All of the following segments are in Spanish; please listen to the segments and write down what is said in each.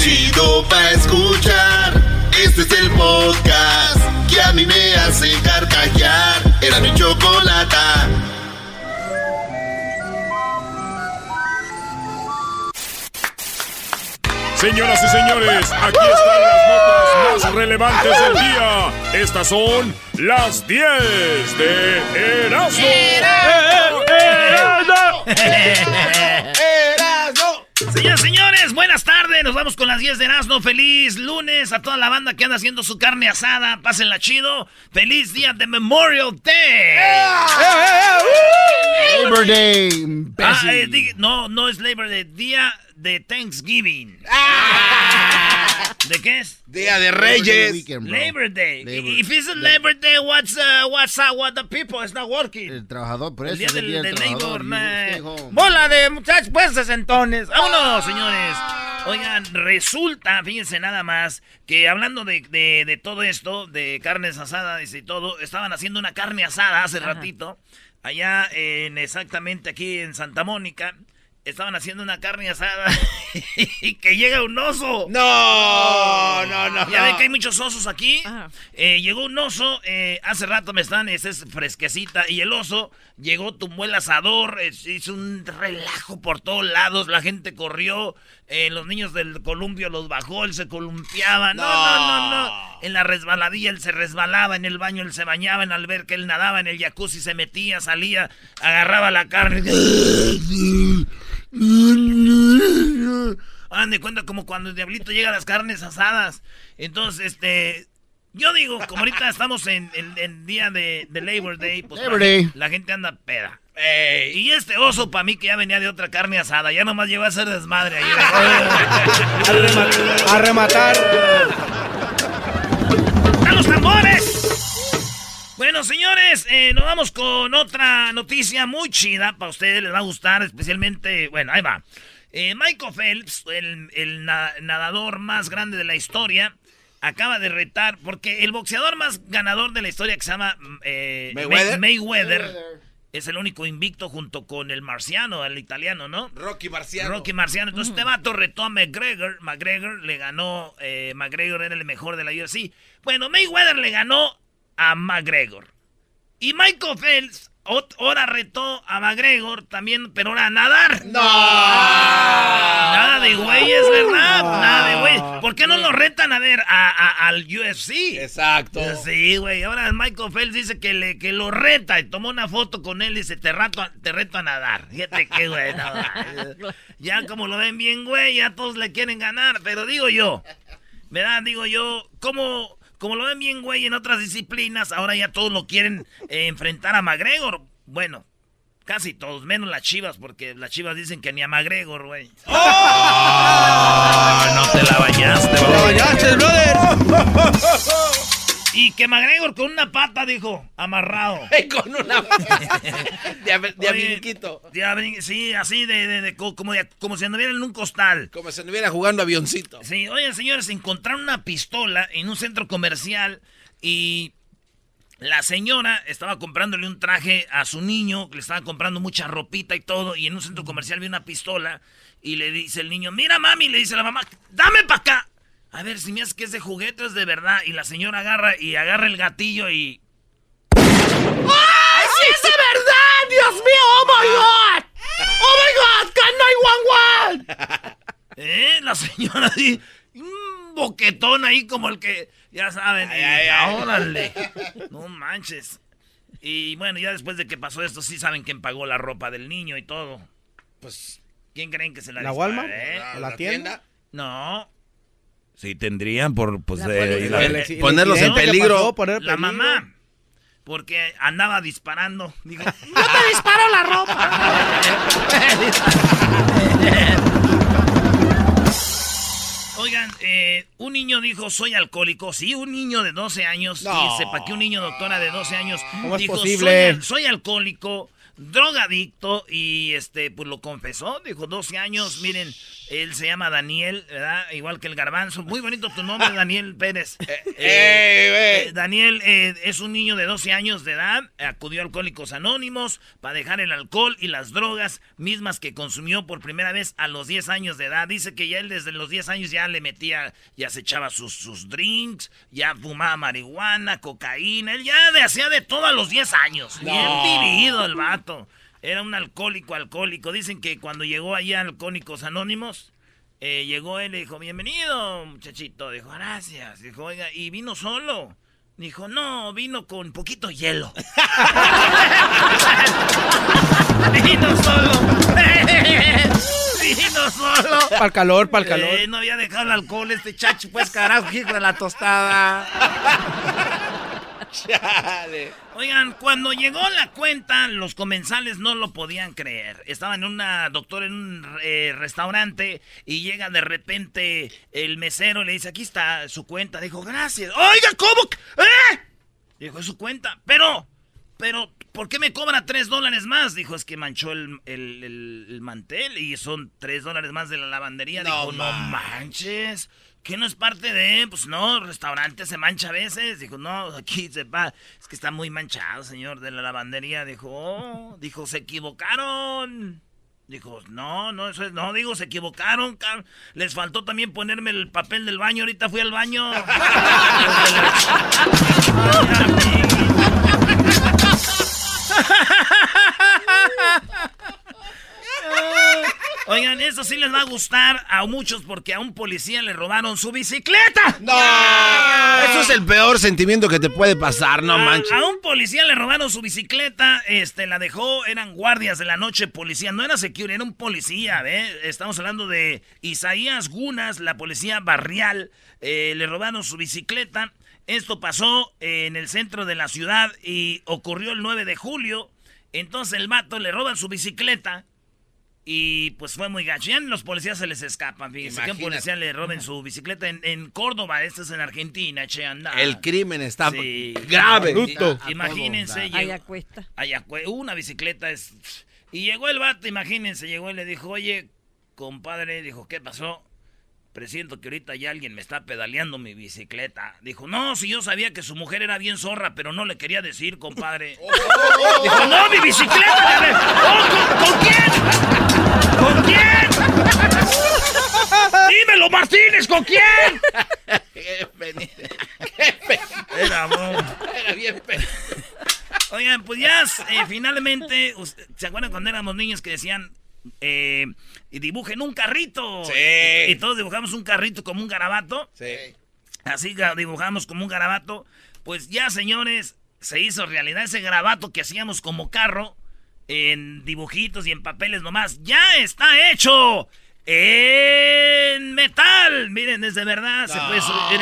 chido pa' escuchar. Este es el podcast que a mí me hace carcajear. Era mi chocolata. Señoras y señores, aquí están las notas más relevantes del día. Estas son las 10 de Erasmo. Señoras y señores, buenas tardes. Nos vamos con las 10 de Erasmo. Feliz lunes a toda la banda que anda haciendo su carne asada. Pásenla chido. Feliz día de Memorial Day. Labor Day. Ah, eh, no, no es Labor Day, día de Thanksgiving. ¿De qué es? Día de Labor Reyes. weekend. Labor Day. Labor- If it's a Labor Day, what's uh, what's uh, what the people is not working? El trabajador, por El eso día el del, día del del labor, home. Bola de muchachos, pues sesentones. Vámonos, señores. Oigan, resulta, fíjense nada más, que hablando de, de- de todo esto, de carnes asadas y todo, estaban haciendo una carne asada hace ratito, allá en exactamente aquí en Santa Mónica. Estaban haciendo una carne asada y que llega un oso. No, no, no. Ya ven no. que hay muchos osos aquí. Eh, llegó un oso, eh, hace rato me están, esa es fresquecita. Y el oso llegó, tumbó el asador, eh, hizo un relajo por todos lados. La gente corrió, eh, los niños del columpio los bajó, él se columpiaba. No, no, no, no. En la resbaladilla él se resbalaba, en el baño él se bañaba, en la alberca él nadaba, en el jacuzzi se metía, salía, agarraba la carne. Hagan de cuenta como cuando el diablito llega a las carnes asadas. Entonces, este. Yo digo, como ahorita estamos en el día de, de Labor Day, pues Labor la, Day. la gente anda peda. Y este oso, para mí, que ya venía de otra carne asada, ya nomás llegó a hacer desmadre ahí. A rematar. ¡A los tambores! Bueno, señores, eh, nos vamos con otra noticia muy chida. Para ustedes les va a gustar, especialmente. Bueno, ahí va. Eh, Michael Phelps, el, el na- nadador más grande de la historia, acaba de retar. Porque el boxeador más ganador de la historia, que se llama mm, eh, Mayweather. May- Mayweather, es el único invicto junto con el marciano, el italiano, ¿no? Rocky Marciano. Rocky Marciano. Entonces este vato retó a McGregor. McGregor le ganó. eh, McGregor era el mejor de la UFC. Bueno, Mayweather le ganó a McGregor. Y Michael Phelps ahora retó a McGregor también, pero ahora a nadar. No. Nada de güeyes, ¿verdad? Nada de güeyes. ¿Por qué no lo retan a ver a- a- al UFC? Exacto. Sí, güey. Ahora Michael Phelps dice que, le, que lo reta y tomó una foto con él y dice, te, rato te reto a nadar. Fíjate qué güey. no, ya como lo ven bien, güey, ya todos le quieren ganar. Pero digo yo, ¿verdad? Digo yo, como, como lo ven bien, güey, en otras disciplinas, ahora ya todos lo quieren eh, enfrentar a McGregor. Bueno, casi todos, menos las chivas, porque las chivas dicen que ni a McGregor, güey. Ah, no te la bañaste, ¡Te bro. bañaste, brother! Y que McGregor con una pata, dijo, amarrado. Con una. ab- de Oye, abiniquito. de abri- sí, así de, de- de co- como, si anduviera en un costal. Como si estuviera jugando avioncito. Sí, oye, señores, encontraron una pistola en un centro comercial y la señora estaba comprándole un traje a su niño, le estaba comprando mucha ropita y todo, y en un centro comercial vio una pistola y le dice el niño, mira mami, le dice la mamá, dame para acá. A ver, si me hace que es de juguete, es de verdad. Y la señora agarra y agarra el gatillo y... ¡Ay, sí es de verdad! ¡Dios mío! ¡Oh, my God! ¡Oh, my God! ¡Can 911! ¿Eh? La señora ahí, un boquetón ahí como el que, ya saben, y, ay, ay. órale, no manches. Y bueno, ya después de que pasó esto, sí saben quién pagó la ropa del niño y todo. Pues, ¿quién creen que se la ¿La disparó, Walmart? eh? ¿O la tienda? No, Sí, tendrían por, pues, La eh, la- El el Ponerlos en que peligro. pasó, poner en la peligro. mamá. Porque andaba disparando. Digo, ¡Yo te disparo la ropa! Oigan, eh, un niño dijo, soy alcohólico. Sí, un niño de 12 años. No. Dice, ¿para qué un niño doctora de 12 años ¿Cómo es dijo, posible? Soy, soy alcohólico? drogadicto y este pues lo confesó, dijo 12 años, miren, él se llama Daniel, ¿verdad? Igual que el garbanzo, muy bonito tu nombre, Daniel Pérez. Eh, eh, Daniel eh, es un niño de 12 años de edad, acudió a Alcohólicos Anónimos para dejar el alcohol y las drogas mismas que consumió por primera vez a los 10 años de edad. Dice que ya él desde los 10 años ya le metía, ya se echaba sus, sus drinks, ya fumaba marihuana, cocaína, él ya hacía de todo a los 10 años. Bien vivido el vato. Era un alcohólico, alcohólico. Dicen que cuando llegó allá Alcohólicos Anónimos, eh, llegó él y dijo, bienvenido, muchachito. Dijo, gracias. Dijo, oiga, ¿y vino solo? Dijo, no, vino con poquito hielo. vino solo. vino solo. Para el calor, para el calor. Eh, no había dejado el alcohol este chacho, pues carajo, hijo de la tostada. Oigan, cuando llegó la cuenta, los comensales no lo podían creer. Estaba en una doctora en un eh, restaurante y llega de repente el mesero y le dice, aquí está su cuenta. Dijo, gracias. Oiga, ¿cómo? ¿Eh? Dijo, es su cuenta. Pero, pero, ¿por qué me cobra tres dólares más? Dijo, es que manchó el, el, el, mantel y son tres dólares más de la lavandería. Dijo, no manches. ¿Qué no es parte de? Pues no, restaurante se mancha a veces. Dijo, no, aquí se va. Es que está muy manchado, señor, de la lavandería. Dijo, oh, dijo, se equivocaron. Dijo, no, no, eso es, no, digo, se equivocaron. Les faltó también ponerme el papel del baño. Ahorita fui al baño. Oigan, eso sí les va a gustar a muchos porque a un policía le robaron su bicicleta. ¡No! Eso es el peor sentimiento que te puede pasar, no manches. A un policía le robaron su bicicleta, este, la dejó, eran guardias de la noche, policía, no era security, era un policía, ¿eh? Estamos hablando de Isaías Gunas, la policía barrial, eh, le robaron su bicicleta. Esto pasó en el centro de la ciudad y ocurrió el 9 de julio. Entonces el mato le roban su bicicleta y pues fue muy gacho. los policías se les escapan. Fíjense que un policía le roben su bicicleta en, Córdoba. Esto es en Argentina, che, anda. El crimen está grave. imagínense. Ayacuesta. Una bicicleta es. Y llegó el vato, imagínense, llegó y le dijo, oye, compadre, dijo, ¿qué pasó? Presiento que ahorita ya alguien me está pedaleando mi bicicleta. Dijo, no, si yo sabía que su mujer era bien zorra, pero no le quería decir, compadre. Dijo, no, mi bicicleta. Oh, ¿con, quién? ¿Con quién? Dímelo, Martínez, ¿con quién? Era, Era bien Oigan, pues ya eh, finalmente, ¿se acuerdan cuando éramos niños que decían, eh, y dibujen un carrito. Y, todos dibujamos un carrito como un garabato. Sí. Así dibujamos como un garabato. Pues ya, señores, se hizo realidad ese garabato que hacíamos como carro en dibujitos y en papeles nomás. ¡Ya está hecho! En metal. Miren, es de verdad. Se puede subir.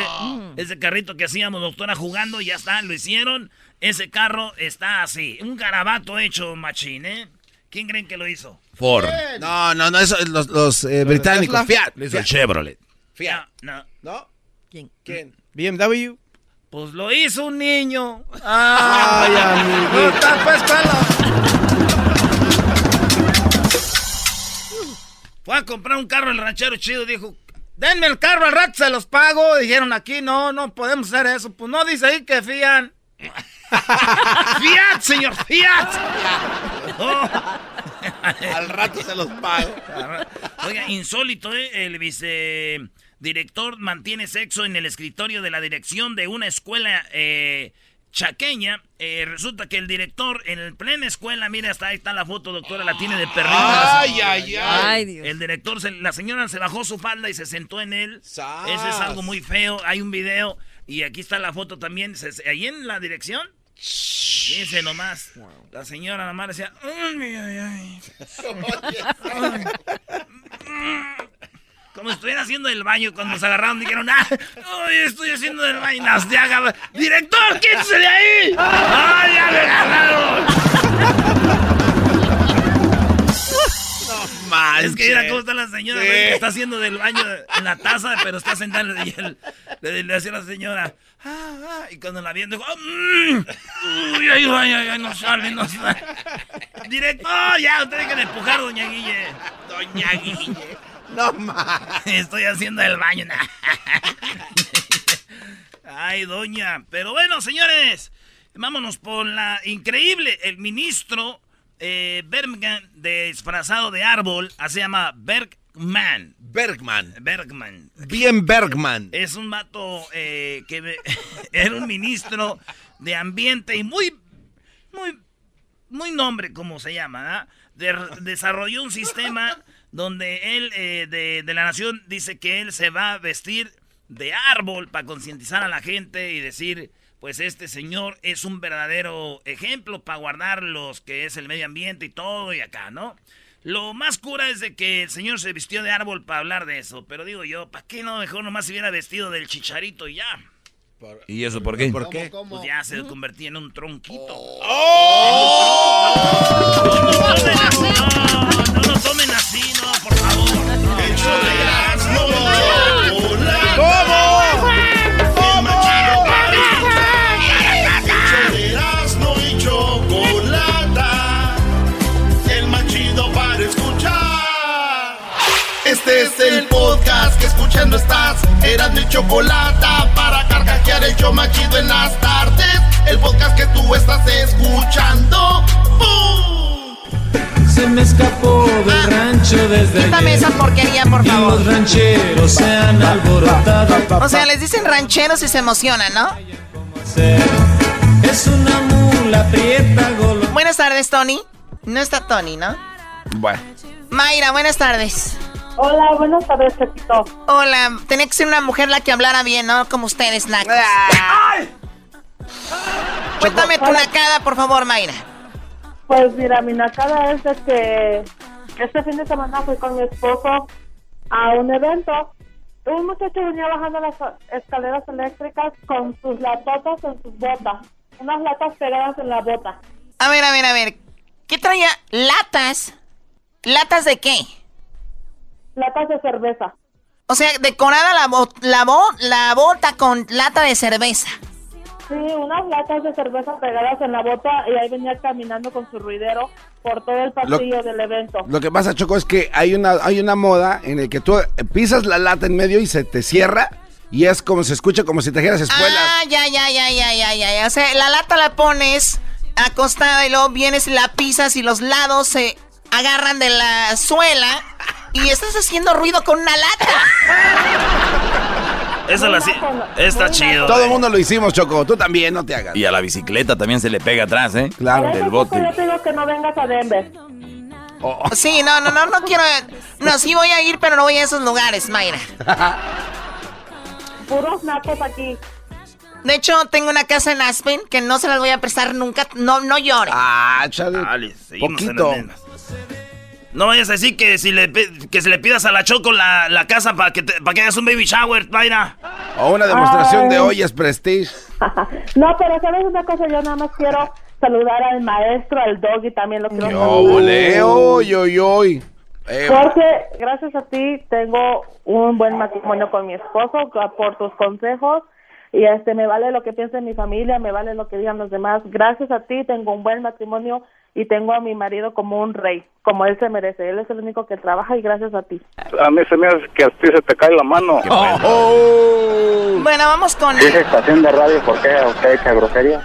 Ese carrito que hacíamos, doctora, jugando, ya está, lo hicieron. Ese carro está así. Un garabato hecho, machín, ¿eh? ¿Quién creen que lo hizo? Ford. No, no, no, eso, los, los eh, británicos. Fiat. Lo hizo el Chevrolet. Fiat. No, no. ¿Quién? ¿Quién? BMW. Pues lo hizo un niño. Ay, amigo. Fue a comprar un carro el ranchero chido. Dijo, denme el carro al rato, se los pago. Dijeron aquí, no, no podemos hacer eso. Pues no dice ahí que fían. Fiat, señor, Fiat. Al rato se los pago. Oiga, insólito, ¿eh? El vicedirector mantiene sexo en el escritorio de la dirección de una escuela eh, chaqueña. Eh, resulta que el director en el plena escuela, mire, hasta ahí está la foto, doctora, la tiene de perrito. Ay, ay, ay. El director, la señora se bajó su falda y se sentó en él. Ese es algo muy feo. Hay un video y aquí está la foto también. Ahí en la dirección Fíjense nomás. La señora nomás decía. Como estuviera haciendo el baño cuando se agarraron dijeron, ah, estoy haciendo el baño. Director, quítese de ahí. ¡Ay, ya me agarraron! No Es que mira cómo está la señora, güey, está haciendo del baño en la taza, pero está sentada y él, le, le decía a la señora, ah, ah, y cuando la viendo, oh, mm, uy, ay, ay, ay, no sale, no sale. Directo, ya, usted tiene que empujar, doña Guille. Doña Guille. No más. Estoy haciendo el baño. Ay, doña. Pero bueno, señores, vámonos por la increíble. El ministro eh, Bergman, disfrazado de árbol, ah, se llama Bergman. Bergman. Bergman. Bien Bergman. Es un vato eh, que era un ministro de ambiente y muy, muy, muy nombre, como se llama, desarrolló un sistema donde él, eh, de, de la nación, dice que él se va a vestir de árbol para concientizar a la gente y decir, pues este señor es un verdadero ejemplo para guardar los que es el medio ambiente y todo y acá, ¿no? Lo más cura es de que el señor se vistió de árbol para hablar de eso, pero digo yo, ¿para qué no mejor nomás se hubiera vestido del chicharito y ya? ¿Y eso por qué? ¿Por qué? Pues ya se convertía en un tronquito. ¡Oh! Es el podcast que escuchando estás. Eran mi chocolata para carcajear el show más chido en las tardes. El podcast que tú estás escuchando. ¡Bum! Se me escapó del rancho desde Quítame ayer. esa porquería, por Y favor. los rancheros se han alborotado. O sea, les dicen rancheros y se emocionan, ¿no? Es una mula prieta golo. Buenas tardes, Tony. No está Tony, ¿no? Bueno. Mayra, buenas tardes. Hola, buenas tardes, Pepito. Hola, tenía que ser una mujer la que hablara bien, ¿no? Como ustedes, nacos. Cuéntame tu nacada, por favor, Mayra. Pues mira, mi nacada es de que este fin de semana fui con mi esposo a un evento. Un muchacho venía bajando las escaleras eléctricas con sus latotas en sus botas. Unas latas pegadas en la bota. A ver, a ver, a ver. ¿Qué traía? ¿Latas? ¿Latas de qué? Latas de cerveza. O sea, decorada la, bo- la, bo- la bota con lata de cerveza. Sí, unas latas de cerveza pegadas en la bota y ahí venía caminando con su ruidero por todo el pasillo del evento. Lo que pasa, Choco, es que hay una, hay una moda en el que tú pisas la lata en medio y se te cierra y es como se escucha como si trajeras espuelas. Ah, ya, ya, ya, ya, ya, ya, ya. O sea, la lata la pones acostada y luego vienes y la pisas y los lados se agarran de la suela y estás haciendo ruido con una lata. Esa la sí. Está chido. Todo el mundo lo hicimos, Choco. Tú también, no te hagas. Y a la bicicleta también se le pega atrás, ¿eh? Claro. Del bote. Yo te digo que no vengas a Denver. Sí, no, no, no, no quiero. No, sí voy a ir, pero no voy a esos lugares, Mayra. Puros nacos aquí. De hecho, tengo una casa en Aspen que no se las voy a prestar nunca. No, no llore. Ah, chale. Dale, en Poquito. mismas. No vayas a decir que si le que se le pidas a la Choco la, la casa para que te- para que hagas un baby shower, Mayra. O una demostración de Ay. ollas Prestige. No, pero sabes una cosa, yo nada más quiero saludar al maestro, al doggy también lo quiero. ¡Oy, oy, oy! Eh, Porque gracias a ti tengo un buen matrimonio con mi esposo por tus consejos y este me vale lo que piense mi familia, me vale lo que digan los demás. Gracias a ti tengo un buen matrimonio y tengo a mi marido como un rey, como él se merece. Él es el único que trabaja y gracias a ti. A mí se me hace que a ti se te cae la mano. oh. Bueno, vamos con. Dice estación de radio, ¿por qué usted echa grosería?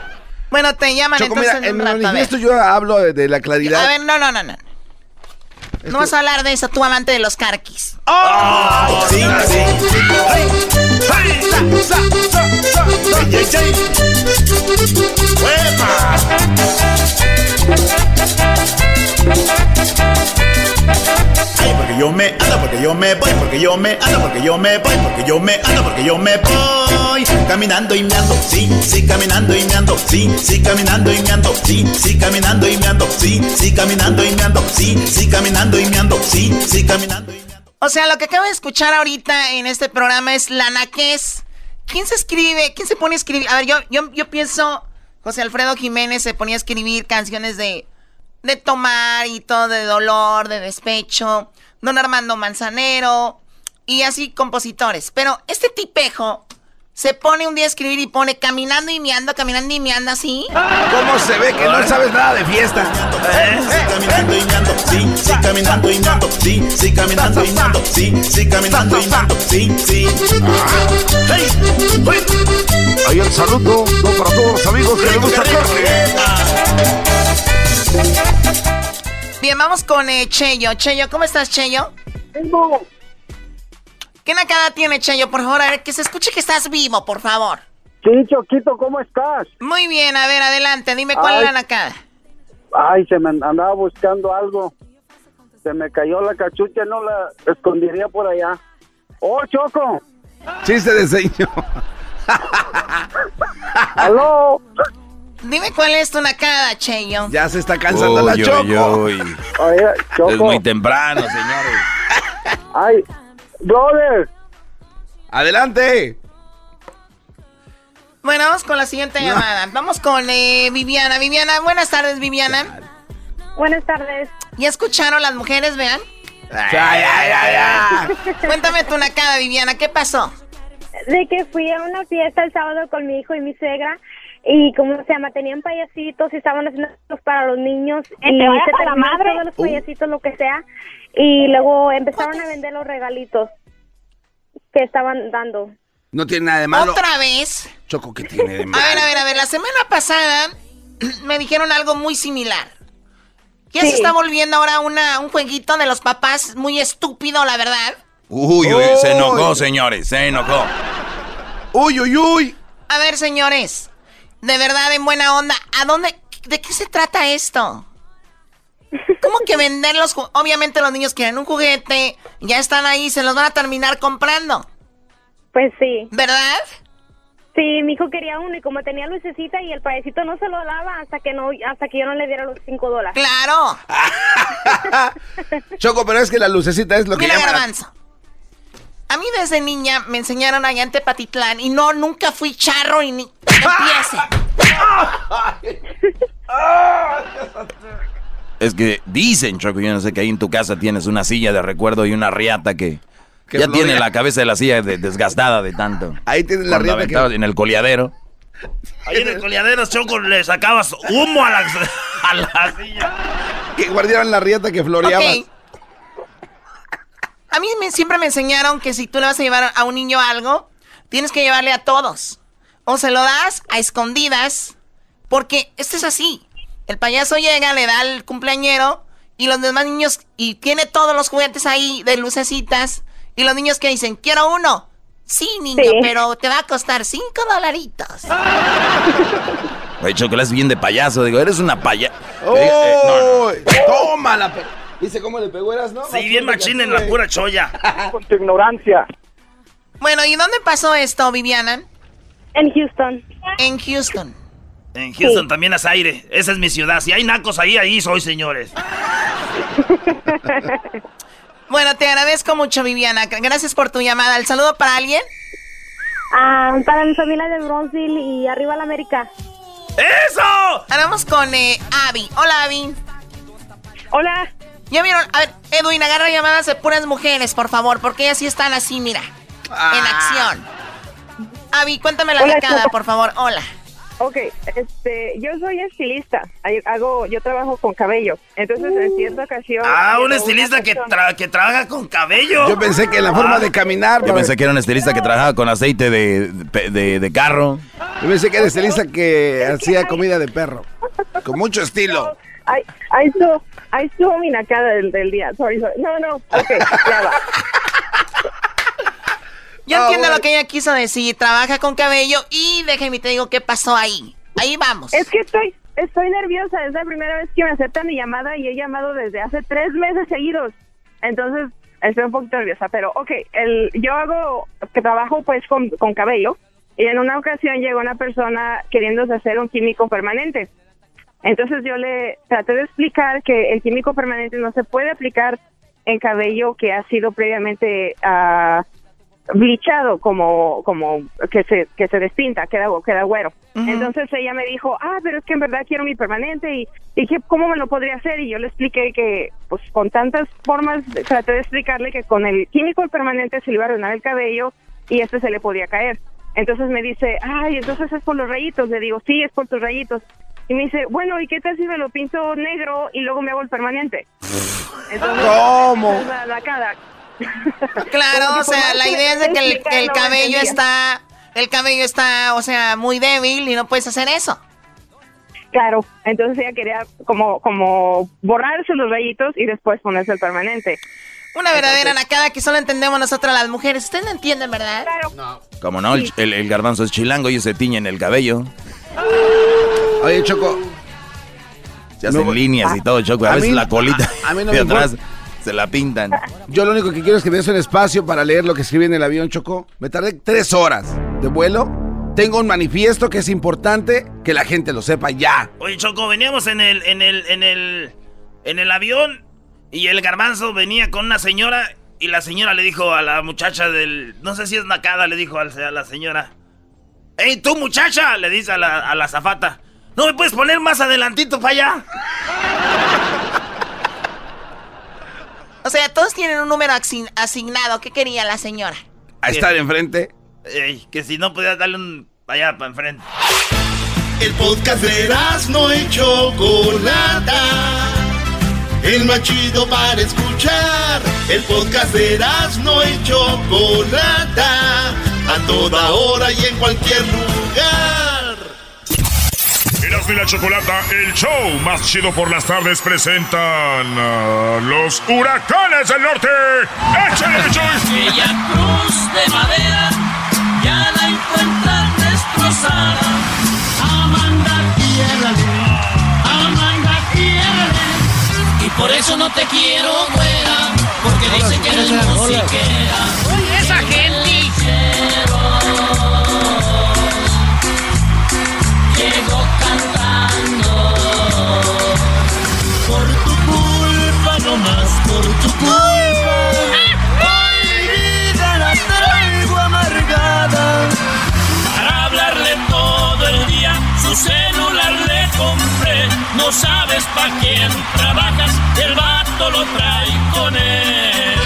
Bueno, te llaman Choco, entonces mira, en en rato. Manifiesto yo hablo de, de la claridad. A ver, no, no, no, no. No vas a hablar de eso, tú amante de los carquis. Sí, sí. Ay, ay, porque yo me ando, porque yo me voy, porque yo me ando, porque yo me voy, porque yo me ando, porque yo me voy. Caminando y meando, sí, sí, caminando y meando, sí, sí, caminando y meando, sí, sí, caminando y meando, sí, sí, caminando y meando, sí, sí, caminando y meando, sí, sí, caminando y meando. O sea, lo que acabo de escuchar ahorita en este programa es la naquez. ¿Quién se escribe? ¿Quién se pone a escribir? A ver, yo, yo, yo pienso, José Alfredo Jiménez se ponía a escribir canciones de de tomar y todo, de dolor, de despecho. Don Armando Manzanero y así compositores. Pero este tipejo se pone un día a escribir y pone caminando y miando, caminando y miando así. ¿Cómo se ve que no sabes nada de fiesta? Sí, caminando y meando, sí, sí, caminando y meando, sí, sí, caminando y meando, sí, sí, caminando y meando, sí, sí. Ahí el saludo no para todos los amigos que les gusta Bien, vamos con eh, Cheyo. Cheyo, ¿cómo estás, Cheyo? ¿Qué nacada tiene, Cheyo? Por favor, a ver, que se escuche que estás vivo, por favor. Sí, Choquito, ¿cómo estás? Muy bien, a ver, adelante, dime cuál Ay. es la nacada. Ay, se me andaba buscando algo. Se me cayó la cachucha, no la escondería por allá. ¡Oh, Choco! Chiste de señor. ¡Aló! Dime cuál es tu nacada, Cheyo. Ya se está cansando la uy, Choco. uy. Oye, Choco. Es muy temprano, señores. Ay, brother. Adelante. Bueno, vamos con la siguiente llamada. Vamos con eh, Viviana. Viviana, buenas tardes, Viviana. Buenas tardes. ¿Ya escucharon las mujeres, vean? Ya, ya, ya. Cuéntame tu nacada, Viviana, ¿qué pasó? De que fui a una fiesta el sábado con mi hijo y mi suegra y como se llama, tenían payasitos y estaban haciendo cosas para los niños y se a la madre. todos los payasitos, lo que sea, y luego empezaron a vender los regalitos que estaban dando. No tiene nada de malo. ¿Otra vez? Choco, ¿qué tiene de A malo? ver, a ver, a ver, la semana pasada me dijeron algo muy similar. Ya se está volviendo ahora una, un jueguito de los papás muy estúpido, la verdad. Uy, uy, se enojó, señores, se enojó. Uy, uy, uy. A ver, señores, de verdad, en buena onda, ¿a dónde, de qué se trata esto? ¿Cómo que vender los Obviamente los niños quieren un juguete, ya están ahí, se los van a terminar comprando. Pues sí. ¿Verdad? Sí, mi hijo quería uno y como tenía lucecita y el payasito no se lo daba hasta que no hasta que yo no le diera los cinco dólares. Claro. Choco, pero es que la lucecita es lo que Mira, llama. Garbanzo. A mí desde niña me enseñaron allá en Tepatitlán y no, nunca fui charro y ni empiece. Es que dicen, Choco, yo no sé que ahí en tu casa tienes una silla de recuerdo y una riata que, Que ya tiene la cabeza de la silla de- desgastada de tanto. Ahí tienes la riata que... en el coleadero. Ahí en el coleadero, Choco, le sacabas humo a la, a la silla. que guardaban la riata que floreaba. Ok. A mí me- siempre me enseñaron que si tú le vas a llevar a un niño algo, tienes que llevarle a todos. O se lo das a escondidas, porque esto es así. El payaso llega, le da al cumpleañero y los demás niños, y tiene todos los juguetes ahí de lucecitas, y los niños que dicen, quiero uno. Sí, niño, Sí. pero te va a costar cinco dolaritos. Oye, Choco, es bien de payaso. Digo, eres una paya. ¡Oh! Eh, eh, no, no. ¡Tómala! ¿Viste cómo le pegó eras, no? Sí, bien machín en la pura cholla. Con tu ignorancia. Bueno, ¿y dónde pasó esto, Viviana? En Houston. En Houston. En Houston también hace aire. Esa es mi ciudad. Si hay nacos ahí, ahí soy, señores. Bueno, te agradezco mucho, Viviana. Gracias por tu llamada. ¿El saludo para alguien? Ah, para mi familia de Bronzeville y arriba la América. ¡Eso! Ahora vamos con eh, Abby. Hola, Abby. Hola. ¿Ya vieron? A ver, Edwin, agarra llamadas de puras mujeres, por favor, porque ellas sí están así, mira. En acción. Abby, cuéntame la Choco. por favor. Hola. Ok, este, yo soy estilista, Ay- hago, yo trabajo con cabello, entonces en cierta ocasión... Ah, un estilista que, tra- que trabaja con cabello. Yo pensé que la forma de caminar. Yo pensé que era un estilista que trabajaba con aceite de, de, de- de carro. Yo pensé que era estilista que hacía comida de perro. Con mucho estilo. Ay, ahí estuvo, ahí estuvo mi nacada del, del día, sorry, sorry. No, no, ok, ya va. Yo Ah, entiendo bueno. lo que ella quiso decir. Trabaja con cabello y déjeme te digo qué pasó ahí. Ahí vamos. Es que estoy, estoy nerviosa, es la primera vez que me aceptan mi llamada y he llamado desde hace tres meses seguidos. Entonces, estoy un poquito nerviosa, pero ok, el, yo hago, que trabajo pues con, con cabello y en una ocasión llegó una persona queriéndose hacer un químico permanente. Entonces yo le traté de explicar que el químico permanente no se puede aplicar en cabello que ha sido previamente ah, blichado, como, como que se, que se despinta, queda, queda güero. Entonces ella me dijo, ah, pero es que en verdad quiero mi permanente y dije, ¿cómo me lo podría hacer? Y yo le expliqué que, pues con tantas formas, traté de explicarle que con el químico el permanente se le iba a arruinar el cabello y este se le podía caer. Entonces me dice, ay, entonces es por los rayitos. Le digo, sí, es por tus rayitos. Y me dice, bueno, ¿y qué tal si me lo pinto negro y luego me hago el permanente? Entonces, ¿Cómo? es la nacada. Claro, o sea, la idea es de que el, que cabello está, el cabello está, o sea, muy débil y no puedes hacer eso. Claro, entonces ella quería como, como borrarse los rayitos y después ponerse el permanente. Una verdadera nacada que solo entendemos nosotras las mujeres. Ustedes no entienden, ¿verdad? Claro. Como no, el, el- el garbanzo es chilango y se tiñe en el cabello. Oye, Choco. Se hacen No, líneas y todo, Choco. A, a veces mí- la colita a- a mí no de me atrás importa. se la pintan. Yo lo único que quiero es que me des un espacio para leer lo que escribí en el avión, Choco. Me tardé tres horas de vuelo. Tengo un manifiesto que es importante que la gente lo sepa ya. Oye, Choco, veníamos en el, en el, en el, en el avión y el garbanzo venía con una señora y la señora le dijo a la muchacha del, no sé si es nacada, le dijo a la a la señora, ¡Ey, tú muchacha! Le dice a la, a la zafata, ¿no me puedes poner más adelantito para allá? O sea, todos tienen un número asign- asignado. ¿Qué quería la señora? A estar enfrente. Ey, que si no podías darle un, allá para enfrente. El podcast de no y Chocolata. El más chido para escuchar. El podcast de no y Chocolata. A toda hora y en cualquier lugar. Erasmo y la Chocolata, el show más chido por las tardes, presentan a los huracanes del norte. ¡Échale, Chuy! Aquella cruz de madera ya la encuentran destrozada. Amanda, quiérale, Amanda, quiérale. Y por eso no te quiero, güera, porque dicen que eres musiquera. Oye, esa gente. Llego más por tu culpa. Hoy mi vida la traigo amargada. Para hablarle todo el día, su celular le compré. No sabes pa' quién trabajas, el vato lo trae con él.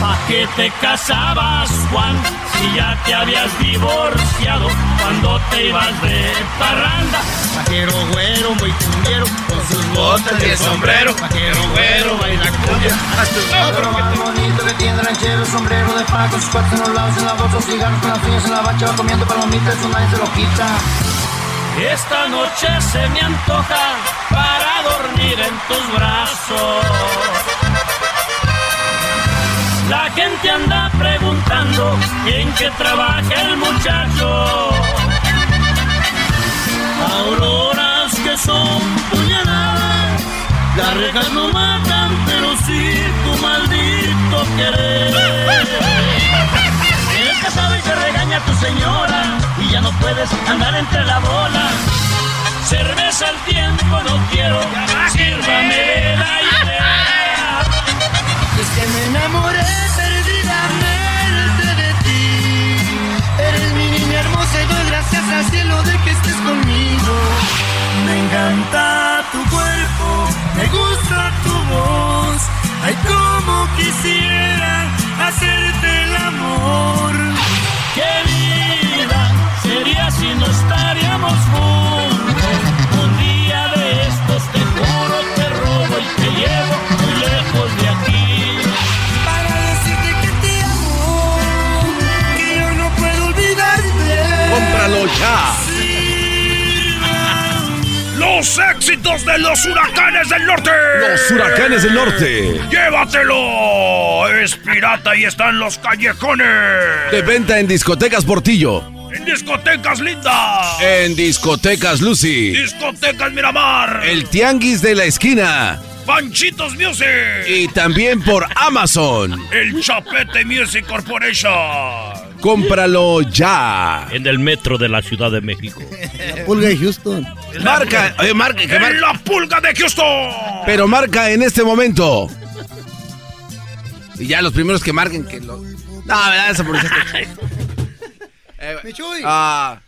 ¿Pa' qué te casabas, Juan? Si ya te habías divorciado cuando te ibas de parranda. Vaquero güero, muy cumbiero, con sus botas y el sombrero. Vaquero güero, baila cumbia. Otro más bonito que tiene ranchero, sombrero de paco, sus cuates en los lados, en la bolsa, cigarros con las uñas en la bacha, va comiendo palomitas, eso nadie se lo quita. Esta noche se me antoja para dormir en tus brazos. La gente anda preguntando en qué trabaja el muchacho. Auroras que son puñaladas, las rejas no matan, pero sí tu maldito querer. Eres casado y te regaña tu señora y ya no puedes andar entre la bola. Cerveza al tiempo no quiero, sírvame de la idea. Que me enamoré perdidamente de ti. Eres mi niña hermosa y doy gracias al cielo de que estés conmigo. Me encanta tu cuerpo, me gusta tu voz. Ay, como quisiera hacerte el amor. Qué vida sería si no estaríamos juntos. Éxitos de los huracanes del norte. Los huracanes del norte. ¡Llévatelo! Es pirata y está en los callejones. De venta en discotecas Portillo. En discotecas lindas. En discotecas Lucy. Discotecas Miramar. El Tianguis de la esquina. Panchitos Music. Y también por Amazon. El Chapete Music Corporation. Cómpralo ya. En el metro de la Ciudad de México. Pulga de Houston. Marca, oye, marca, que marca. la pulga de Houston. Pero marca en este momento. Y ya los primeros que marquen que lo. No, ¿verdad? Eso por eh, Michuy. Ah.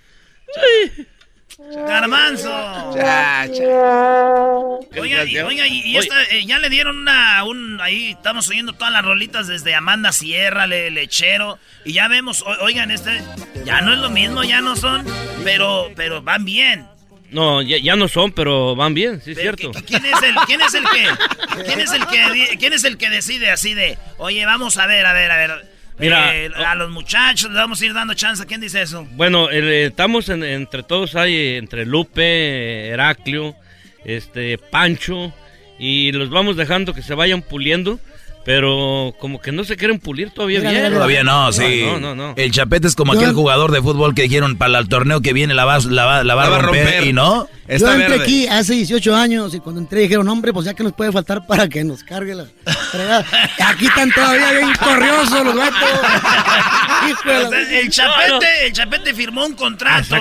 Garmanzo. Cha, cha. Oiga, y, oiga, y, y esta, eh, ya le dieron una, un, ahí estamos oyendo todas las rolitas desde Amanda Sierra, Le- Lechero, y ya vemos, o- oigan, este, ya no es lo mismo, ya no son, pero, pero van bien. No, ya, ya no son, pero van bien, sí es cierto. ¿qui- ¿Quién es el, quién es el que, quién es el que, quién es el que decide así de, oye, vamos a ver, a ver, a ver, Mira, eh, a los muchachos le vamos a ir dando chance, ¿quién dice eso? Bueno, el, eh, estamos en- entre todos ahí, entre Lupe, Heraclio, este, Pancho, y los vamos dejando que se vayan puliendo, pero como que no se quieren pulir todavía Mira, bien. mira. Todavía no, sí. No, no, no. El Chapete es como Yo- aquel jugador de fútbol que dijeron para el torneo que viene la va, la va, la va a romper, y no. Yo entré aquí hace 18 años y cuando entré dijeron, hombre, pues ya que nos puede faltar para que nos cargue la fregada. Aquí están todavía bien corriosos los gatos. El chapete, el chapete firmó un contrato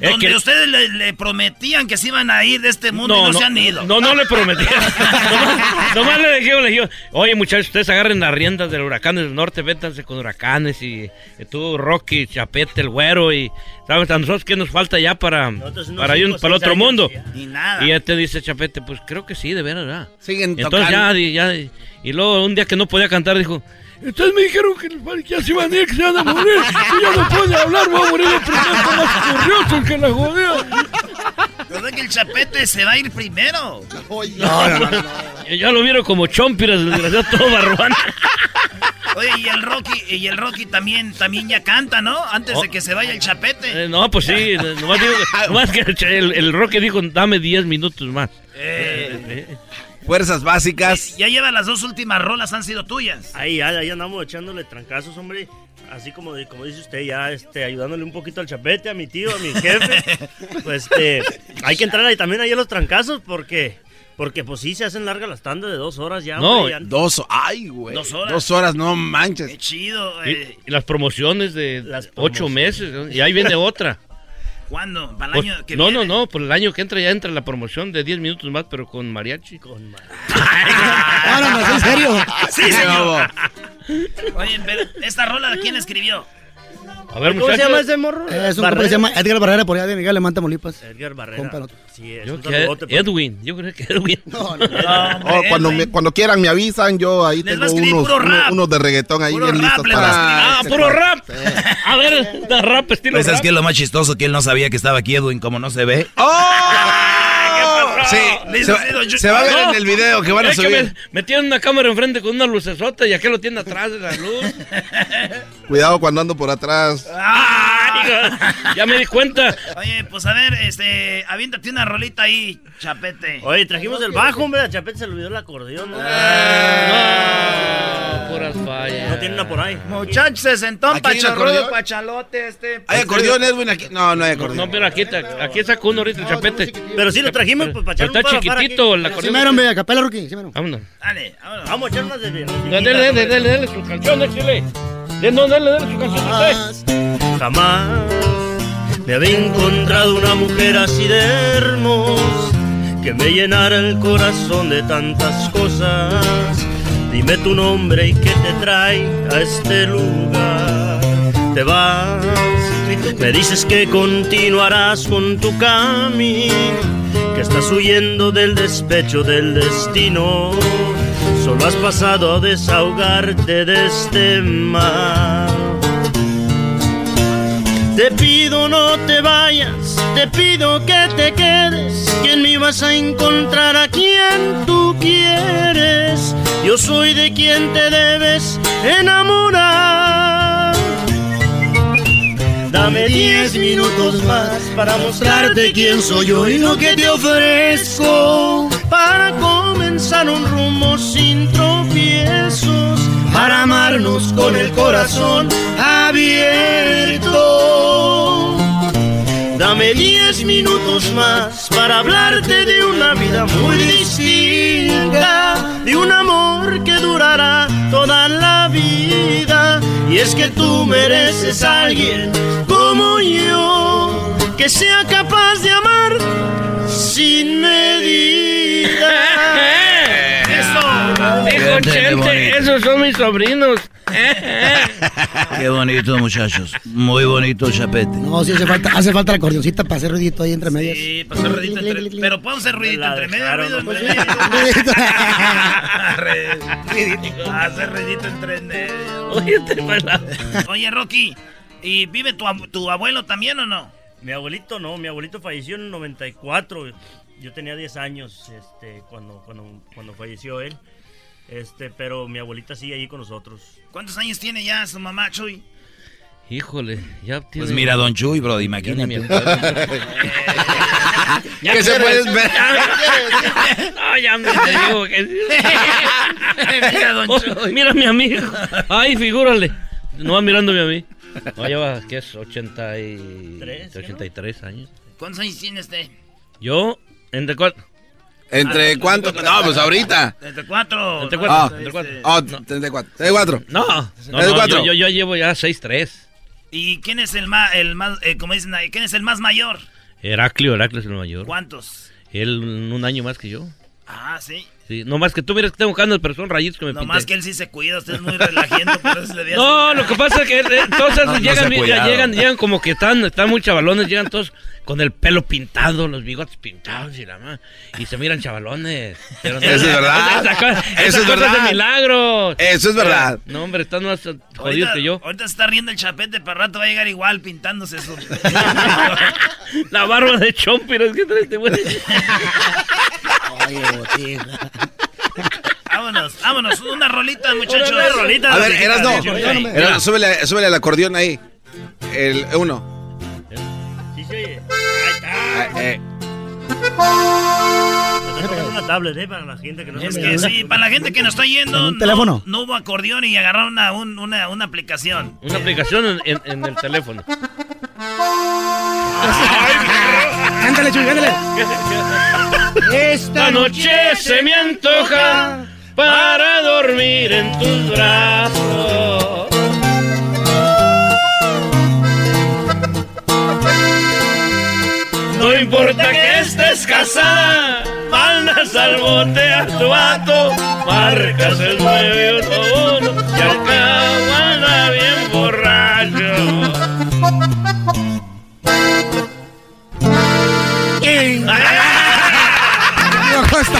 Es donde que- ustedes le, le prometían que se iban a ir de este mundo y no, se han ido. No, no le prometí. nomás, nomás le dije, le dije, oye muchachos, ustedes agarren las riendas del huracán del norte, vétanse con huracanes y, y tú, Rocky, Chapete, el güero y, ¿sabes? A nosotros qué nos falta ya para, para, ir para el otro mundo. Ni nada. Y ya te dice Chapete, pues creo que sí, de veras, ¿verdad? Siguen Entonces ya, tocando. ya, y luego un día que no podía cantar dijo, Ustedes me dijeron que ya se iban a ir, que se iban a morir. Y ya no puede hablar, voy a morir está más curioso que la jodida. ¿Verdad que el chapete se va a ir primero? No, no, no. Ya lo vieron como chompiras, desgraciado, todo barruán. Oye, y el Rocky, y el Rocky también, también ya canta, ¿no? Antes de que se vaya el chapete. Eh, no, pues sí, nomás, digo, nomás que el, el, el Rocky dijo, dame 10 minutos más. Eh, Fuerzas básicas. ya lleva las dos últimas rolas, han sido tuyas. Ahí, ya, ahí andamos echándole trancazos, hombre. Así como, como dice usted, ya este, ayudándole un poquito al chapete, a mi tío, a mi jefe. pues este, hay que entrar ahí también ahí a los trancazos porque, porque pues sí se hacen largas las tandas de dos horas ya. No, hombre, ya- Dos, ay, güey. Dos horas. Dos horas, no manches. Qué chido. Y, eh. y las promociones de ocho meses, y ahí viene otra. ¿Cuándo? ¿Para el Pues, año que no, viene? no, no, por el año que entra ya entra la promoción de 10 minutos más, pero con mariachi. Con mariachi. Ahora no, ¿en serio? Sí, señor. Oye, pero esta rola, ¿de quién escribió? A ver, ¿Cómo se llama ese morro? Es un compa que se llama Edgar Barrera por allá de Miguel Alemán, Tamaulipas. Edgar Barrera. Compa, no. Sí, es Yo un que saludote, pues. Edwin, yo creo que Edwin. No, no. Oh, cuando, me- cuando quieran me avisan, yo ahí Les va a tengo escribir unos, puro unos, rap. unos de reggaetón ahí Puro bien rap listos les va a para... Ah, puro rap. A ver, da rap, estilo Pues es rap. que es lo más chistoso que él no sabía que estaba aquí Edwin, como no se ve. Sí, se, va- se a ver No, en el video que van a subir. me, me tienen una cámara enfrente con una lucesota y aquel lo tiene atrás de la luz. Cuidado cuando ando por atrás. Ay, ya me di cuenta. Oye, pues a ver, este, aviéntate una rolita ahí, chapete. Oye, trajimos el bajo, hombre. A Chapete se le olvidó el acordeón. ¿no? No, puras fallas. No tiene una por ahí. Muchachos, se sentó ¿Aquí acordeón? pachalote, este. ¿Hay acordeón, Edwin? Aquí? No, no hay No, acordeón. pero aquí, está- aquí sacó uno ahorita el chapete. Pero sí lo trajimos pues, echar Está un chiquitito el Sí, acordeón. mero, hombre, capela, Rookie. Sí, mero. Vámonos. Dale, vámonos. Vamos a echar unas de... Dale, dale, dale, dale, su canción. Dale, no, dale, dale su canción usted. Jamás me había encontrado una mujer así de hermosa que me llenara el corazón de tantas cosas. Dime tu nombre y qué te trae a este lugar. Te vas, me dices que continuarás con tu camino, que estás huyendo del despecho del destino. Solo has pasado a desahogarte de este mar. Te pido no te vayas, te pido que te quedes, quien me vas a encontrar a quien tú quieres. Yo soy de quien te debes enamorar. Dame diez minutos más para mostrarte quién soy yo y lo que te ofrezco. Para comenzar un rumbo sin tropiezos, para amarnos con el corazón abierto. Dame diez minutos más para hablarte de una vida muy distinta, de un amor que durará toda la vida. Y es que tú mereces a alguien como yo, que sea capaz de amar sin medida. Dijo Chente. esos son mis sobrinos. Qué bonito, muchachos. Muy bonito, chapete. No, sí hace falta, hace falta la acordeoncita para hacer ruidito ahí entre medias. Sí, para hacer ruidito entre... Pero podemos hacer ruidito entre dejaron, ruido entre. Hacer ruidito entre medio. Oye, te Oye, Rocky, ¿y vive tu, tu abuelo también o no? Mi abuelito no, mi abuelito falleció en el 94. Yo tenía 10 años este, cuando, cuando, cuando falleció él. Este, pero mi abuelita sigue ahí con nosotros. ¿Cuántos años tiene ya su mamá, Chuy? Híjole, ya tiene... Pues mira, Don Chuy, bro, Ya imagínate. me acuerdo. ¿Qué se puede esperar? No, ya me te digo que... Mira, don Oh, Chuy. mira a mi amigo. Ay, figúrale. No va mirándome a mí. No, lleva, ¿qué es? 80 y... Tres, ¿no? 83 años. ¿Cuántos años tiene este? Yo, ¿entre cuál? ¿Entre cuánto? No, pues ahorita. Entre cuatro. Entre ¿no? cuatro, Ah. entre cuatro. Oh, 34. 34. No, no, ¿Es no, cuatro? yo, yo, yo llevo ya 6'3". ¿Y quién es el más, el más, eh, como dicen ahí, quién es el más mayor? Heraclio, Heraclio es el mayor. ¿Cuántos? Él un año más que yo. Ah, sí. Sí, no más que tú miras que tengo canas, pero son rayitos que me No pinté. más que él sí se cuida, usted es muy relajiento, por eso le No, lo que pasa es que eh, No, no llegan, ha mira, llegan, llegan como que están, están muy chavalones, llegan todos con el pelo pintado, los bigotes pintados y la ma- y se miran chavalones. Pero no- Eso es verdad. Eso es verdad. de milagros. Eso es verdad. No, hombre, están más jodidos Ahorita, que yo. ahorita se está riendo el chapete, para rato va a llegar igual pintándose su... La barba de Chompiras que trae este güey. Oye, botija. vámonos, vámonos, una rolita, muchachos. Una rolita. A ver, eras no. Sí, Erasno, súbele, súbele al acordeón ahí. El uno. Sí, sí, oye. Ahí está. Ah, eh, una tablet, ¿eh? Para la gente que no Es que sí, para la gente que nos está yendo, ¿En un no- teléfono? No, hubo acordeón y agarraron una, un- una, una aplicación. Una aplicación en, en- en el teléfono. Ándale, Chuy, ándale. Esta noche se me antoja para dormir en tus brazos. No importa que estés casada, mandas al bote a tu vato, marcas el 911 y al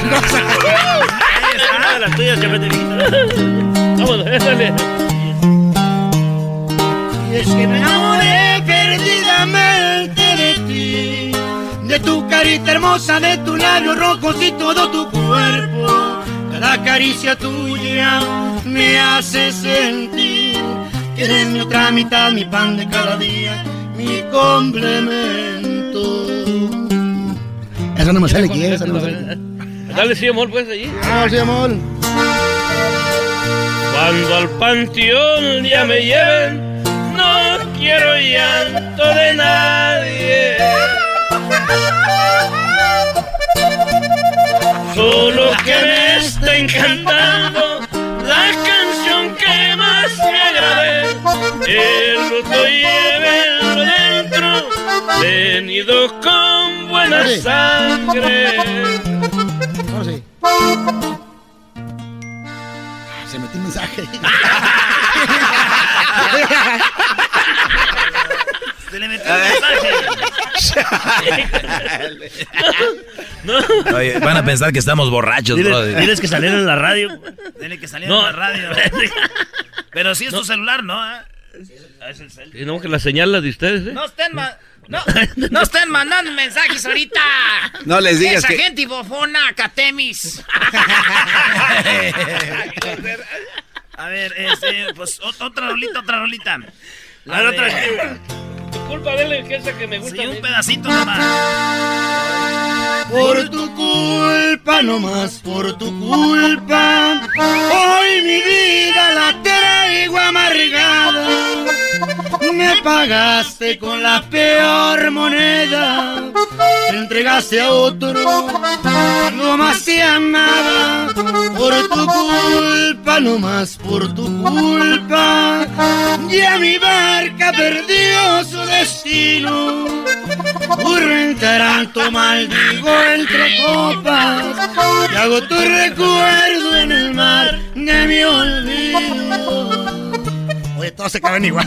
Esta cosa. Una de. Y es que me enamoré perdidamente de ti, de tu carita hermosa, de tu labio rojos y todo tu cuerpo. Cada caricia tuya me hace sentir que eres mi otra mitad, mi pan de cada día, mi complemento. Eso no me sale aquí, eso no me sale. Dale, sí, amor, pues allí. Ah, sí, amor. Cuando al panteón ya me lleven, no quiero llanto de nadie. Solo que me esté encantando la canción que más me agrade. El luto llévenlo dentro, venido con buena Sí. sangre. Se metió un mensaje. Se le metió un mensaje. Oye, van a pensar que estamos borrachos, Dile- brother. Diles que salieron en la radio. Tiene que salir No. en la radio. Pero si es tu celular, ¿no? ¿Eh? Es el cel. Y no, que la señal la de ustedes, ¿eh? No estén, ma- no, no estén mandando mensajes ahorita. No les digas Esa que- gente bofona, Catemis. A ver, este, pues ot- otra rolita, otra rolita. A ver, otra. Disculpa, dele que esa que me gusta. Sí, un pedacito nomás. Por tu culpa, no más por tu culpa. Hoy mi vida la traigo amargada. Me pagaste con la peor moneda. Te entregaste a otro. No más te amaba. Por tu culpa, no más por tu culpa. Ya mi barca perdió su destino. En taranto maldigo entre copas Y hago tu recuerdo en el mar de mi olvido. Oye, todos se caben igual.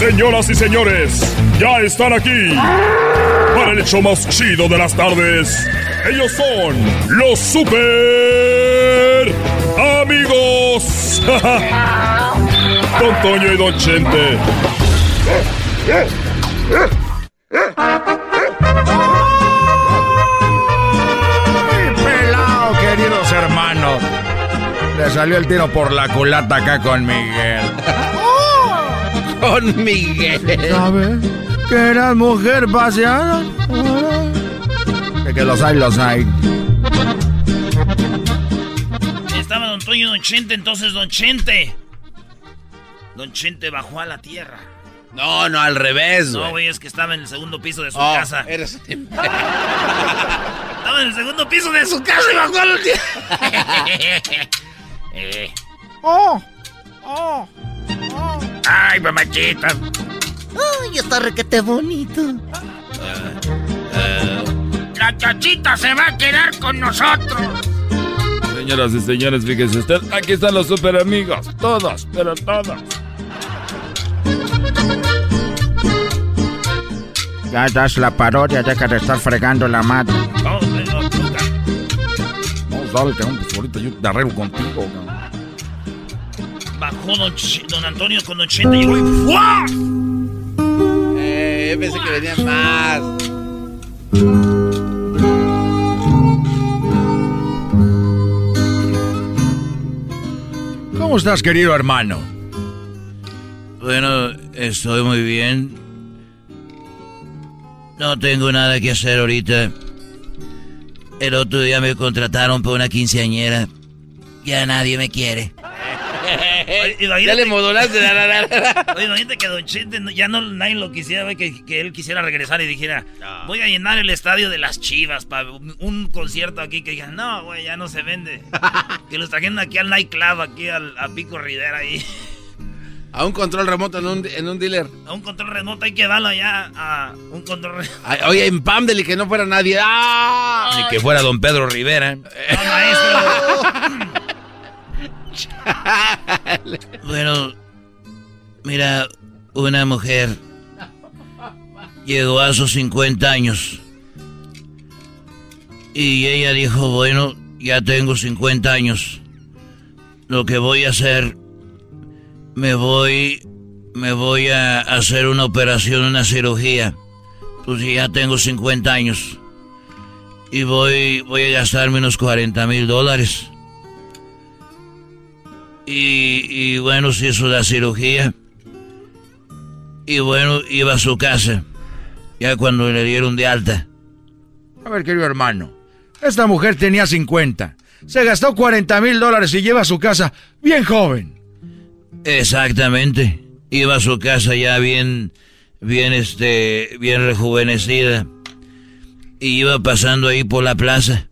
Señoras y señores, ya están aquí para el hecho más chido de las tardes. Ellos son los super amigos. Don Toño y Don Chente. Pelao, queridos hermanos. Le salió el tiro por la culata acá con Miguel. Con Miguel. ¿Sabe? Que eras mujer paseada. De que los hay, los hay. Estaba Don Toño y Don Chente, entonces Don Chente. Don Chente bajó a la tierra. No, no, al revés, No, güey. güey, es que estaba en el segundo piso de su Oh, casa. eres- Estaba en el segundo piso de su casa y bajó a la tierra. Eh. ¡Oh! ¡Oh! Ay, mamachita. ¡Ay, está requete bonito! La chachita se va a quedar con nosotros. Señoras y señores, fíjense usted, aquí están los super amigos. Todos, pero todos. Ya das la parodia, deja de estar fregando la madre. Vamos, venga, puta. Vamos, dale, pues ahorita yo te arreglo contigo, cabrón. Bajó don, Antonio con Don Chente y llegó y ¡fua! Eh, yo pensé que venían más. ¿Cómo estás, querido hermano? Bueno, estoy muy bien. No tengo nada que hacer ahorita. El otro día me contrataron por una quinceañera. Ya nadie me quiere. Oye, imagínate- Ya le modulaste. la, la, la, la. Oye, imagínate que Don Chente no- ya no nadie lo quisiera, que, que él quisiera regresar y dijera, voy a llenar el estadio de las Chivas para un, concierto aquí que digan, no, güey, ya no se vende. que los trajeron aquí al nightclub, aquí al, a Pico Rivera ahí. A un control remoto en un, en un dealer. A un control remoto hay que darlo allá a un control remoto. Oye, en Pamdel y que no fuera nadie. ¡Ah! Ni que fuera don Pedro Rivera. Bueno, mira, una mujer llegó a sus 50 años. Y ella dijo, bueno, ya tengo 50 años. Lo que voy a hacer, me voy, me voy a hacer una operación, una cirugía. Pues ya tengo 50 años. Y voy, voy a gastarme unos 40 mil dólares. Y, y bueno, se hizo la cirugía. Y bueno, iba a su casa. Ya cuando le dieron de alta. A ver, querido hermano. Esta mujer tenía 50. Se gastó 40 mil dólares y lleva a su casa bien joven. Exactamente. Iba a su casa ya bien, bien este, bien rejuvenecida. Y iba pasando ahí por la plaza.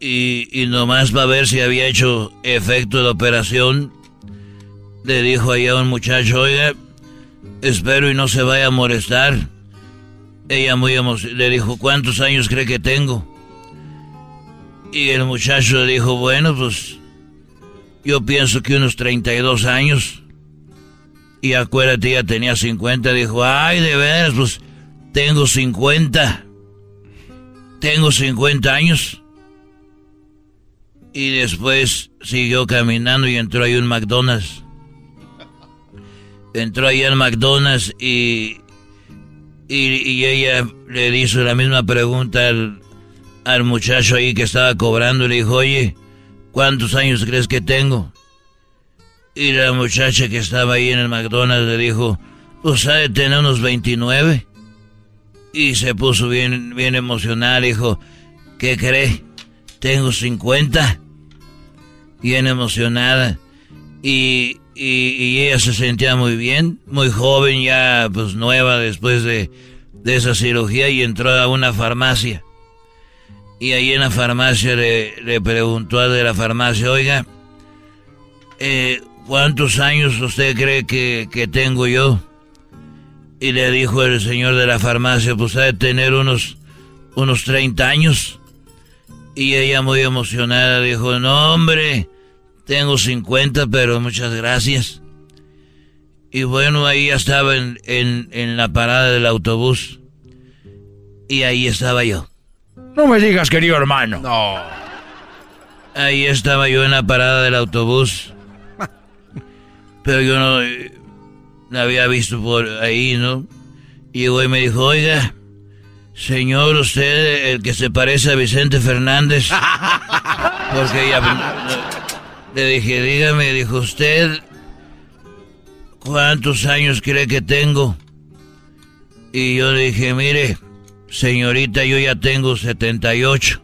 Y, y nomás para ver si había hecho efecto de operación, le dijo ahí a un muchacho, oiga, espero y no se vaya a molestar. Ella muy emo- le dijo, ¿cuántos años cree que tengo? Y el muchacho le dijo, bueno, pues yo pienso que unos 32 años. Y acuérdate, ya tenía 50. Dijo, ay, de veras, pues tengo 50. Tengo 50 años. Y después siguió caminando y entró ahí un McDonald's. Entró ahí al McDonald's y, y, ella le hizo la misma pregunta al, al muchacho ahí que estaba cobrando. Le dijo, oye, ¿cuántos años crees que tengo? Y la muchacha que estaba ahí en el McDonald's le dijo, pues ha de tener unos 29. Y se puso bien, bien emocional, dijo, ¿qué cree? Tengo 50. Bien emocionada. Y, y, ella se sentía muy bien, muy joven, ya pues nueva después de, de esa cirugía y entró a una farmacia. Y ahí en la farmacia le, le preguntó a de la farmacia, oiga, eh, ¿cuántos años usted cree que, que tengo yo? Y le dijo el señor de la farmacia, pues ha de tener unos, unos 30 años. Y ella muy emocionada dijo, no hombre, tengo 50, pero muchas gracias. Y bueno, ahí ya estaba en, en, en la parada del autobús. Y ahí estaba yo. No me digas, querido hermano. No. Ahí estaba yo en la parada del autobús. Pero yo no eh, la había visto por ahí, ¿no? Y llegó y me dijo, oiga, señor, usted, el que se parece a Vicente Fernández. Porque ella... Le dije, dígame, dijo usted, ¿cuántos años cree que tengo? Y yo le dije, mire, señorita, yo ya tengo 78.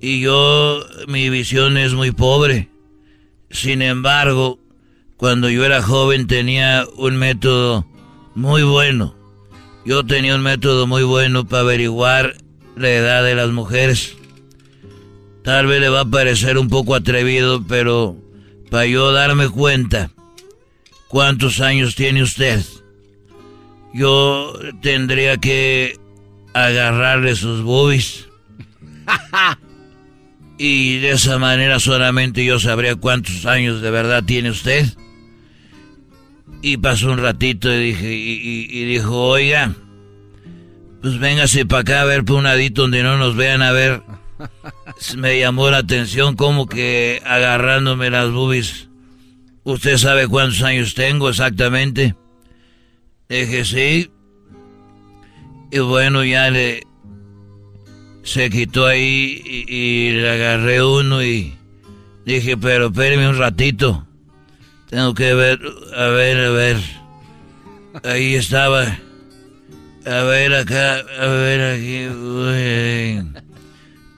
Y yo, mi visión es muy pobre. Sin embargo, cuando yo era joven tenía un método muy bueno. Yo tenía un método muy bueno para averiguar la edad de las mujeres. Tal vez le va a parecer un poco atrevido, pero para yo darme cuenta cuántos años tiene usted, yo tendría que agarrarle sus boobies. y de esa manera solamente yo sabría cuántos años de verdad tiene usted. Y pasó un ratito y, dije, y, dijo, oiga, pues véngase para acá a ver por un ladito donde no nos vean a ver. Me llamó la atención como que agarrándome las boobies. ¿Usted sabe cuántos años tengo exactamente? Dije, sí. Y bueno, ya le... Se quitó ahí y, y le agarré uno y dije, pero espéreme un ratito. Tengo que ver, a ver, a ver. Ahí estaba. A ver acá, a ver aquí. uy.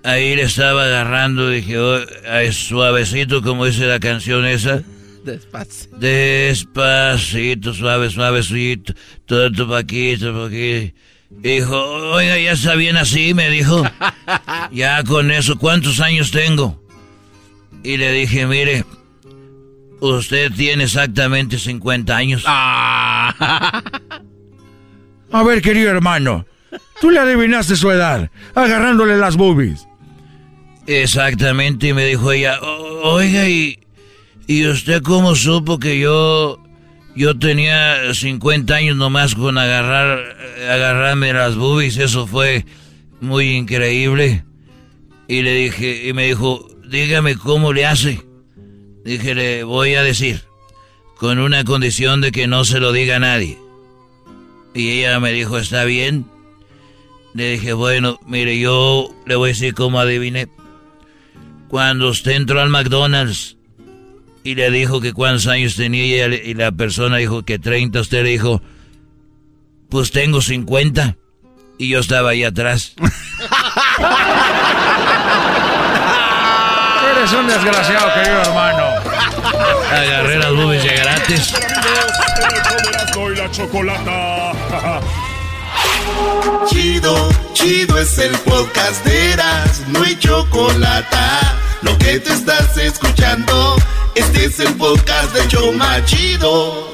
Ahí le estaba agarrando, dije, oh, ay, suavecito, como dice la canción esa. Despacio. Despacito, suave, suavecito, todo pa' aquí, todo pa' aquí. Dijo, oiga, ya está bien así, me dijo. Ya con eso, ¿cuántos años tengo? Y le dije, mire, usted tiene exactamente 50 años. A ver, querido hermano, tú le adivinaste su edad, agarrándole las boobies. Exactamente, y me dijo ella, "O- oiga, ¿y, ¿y usted cómo supo que yo, yo tenía 50 años nomás con agarrar, agarrarme las boobies? Eso fue muy increíble. Y le dije, y me dijo, dígame cómo le hace. Dije, le voy a decir, con una condición de que no se lo diga a nadie. Y ella me dijo, está bien. Le dije, bueno, mire, yo le voy a decir cómo adiviné. Cuando usted entró al McDonald's y le dijo que cuántos años tenía y, la persona dijo que 30, usted le dijo, pues tengo 50. Y yo estaba ahí atrás. Eres un desgraciado, querido hermano. Agarré las boobies de gratis. La chocolata. Chido, chido es el podcast de Eras, no hay chocolate. Lo que te estás escuchando, este es el podcast de Choma Chido.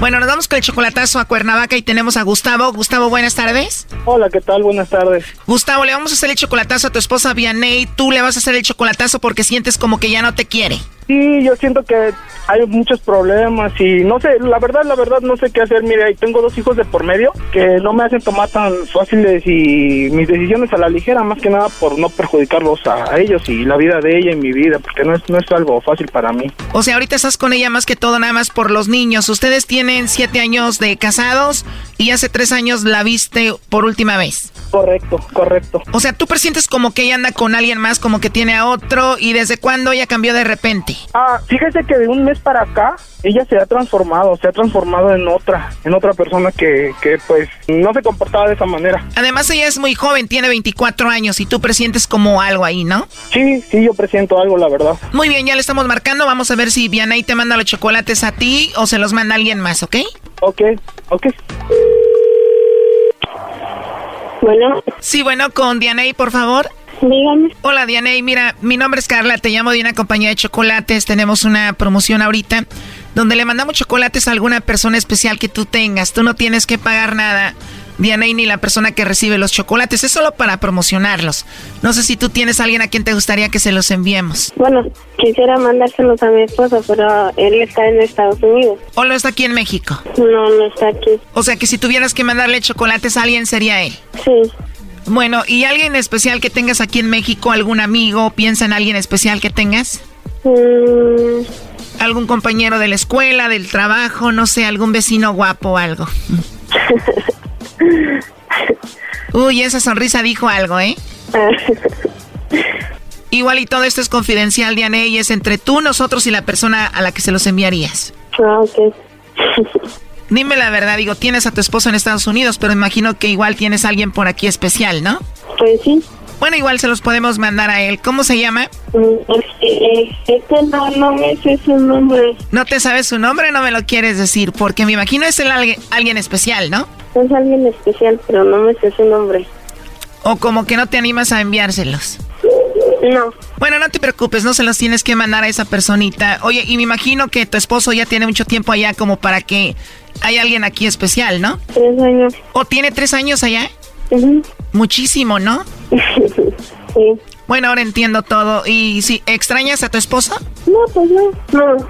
Bueno, nos vamos con el chocolatazo a Cuernavaca y tenemos a Gustavo. Gustavo, buenas tardes. Hola, ¿qué tal? Buenas tardes. Gustavo, le vamos a hacer el chocolatazo a tu esposa Vianey. Tú le vas a hacer el chocolatazo porque sientes como que ya no te quiere. Sí, yo siento que hay muchos problemas y no sé, la verdad, la verdad no sé qué hacer. Mire, tengo dos hijos de por medio que no me hacen tomar tan fáciles y mis decisiones a la ligera, más que nada por no perjudicarlos a, a ellos y la vida de ella y mi vida, porque no es, no es algo fácil para mí. O sea, ahorita estás con ella más que todo nada más por los niños. Ustedes tienen siete años de casados y hace tres años la viste por última vez. Correcto, correcto. O sea, tú presientes como que ella anda con alguien más, como que tiene a otro y desde cuándo ella cambió de repente. Ah, fíjese que de un mes para acá ella se ha transformado, se ha transformado en otra, en otra persona que, que pues no se comportaba de esa manera. Además ella es muy joven, tiene 24 años y tú presientes como algo ahí, ¿no? Sí, sí, yo presiento algo, la verdad. Muy bien, ya le estamos marcando, vamos a ver si Vianey te manda los chocolates a ti o se los manda alguien más, ¿ok? Ok, ok. Bueno. Sí, bueno, con Dianey, por favor. Dígame. Hola, Dianey. Mira, mi nombre es Carla, te llamo de una compañía de chocolates. Tenemos una promoción ahorita donde le mandamos chocolates a alguna persona especial que tú tengas. Tú no tienes que pagar nada. Dianey ni la persona que recibe los chocolates, es solo para promocionarlos. No sé si tú tienes a alguien a quien te gustaría que se los enviemos. Bueno, quisiera mandárselos a mi esposo, pero él está en Estados Unidos. ¿O lo está aquí en México? No, no está aquí. O sea que si tuvieras que mandarle chocolates a alguien sería él. Sí. Bueno, ¿y alguien especial que tengas aquí en México? ¿Algún amigo? ¿Piensa en alguien especial que tengas? Mm, ¿Algún compañero de la escuela, del trabajo? No sé, algún vecino guapo o algo. Uy, esa sonrisa dijo algo, ¿eh? Igual y todo esto es confidencial, Diane, y es entre tú, nosotros y la persona a la que se los enviarías. ah, ok. Dime la verdad, digo, tienes a tu esposo en Estados Unidos, pero imagino que igual tienes a alguien por aquí especial, ¿no? Pues sí. Bueno, igual se los podemos mandar a él. ¿Cómo se llama? Mm, eh, Este no, no me sé su nombre. ¿No te sabes su nombre? No me lo quieres decir, porque me imagino es el alguien, alguien especial, ¿no? Es alguien especial, pero no me sé su nombre. O como que no te animas a enviárselos. No. Bueno, no te preocupes, no se los tienes que mandar a esa personita. Oye, y me imagino que tu esposo ya tiene mucho tiempo allá como para que haya alguien aquí especial, ¿no? Tres años. ¿O tiene tres años allá? Muchísimo, ¿no? sí. Bueno, ahora entiendo todo. ¿Y si extrañas a tu esposo? No, pues no. No.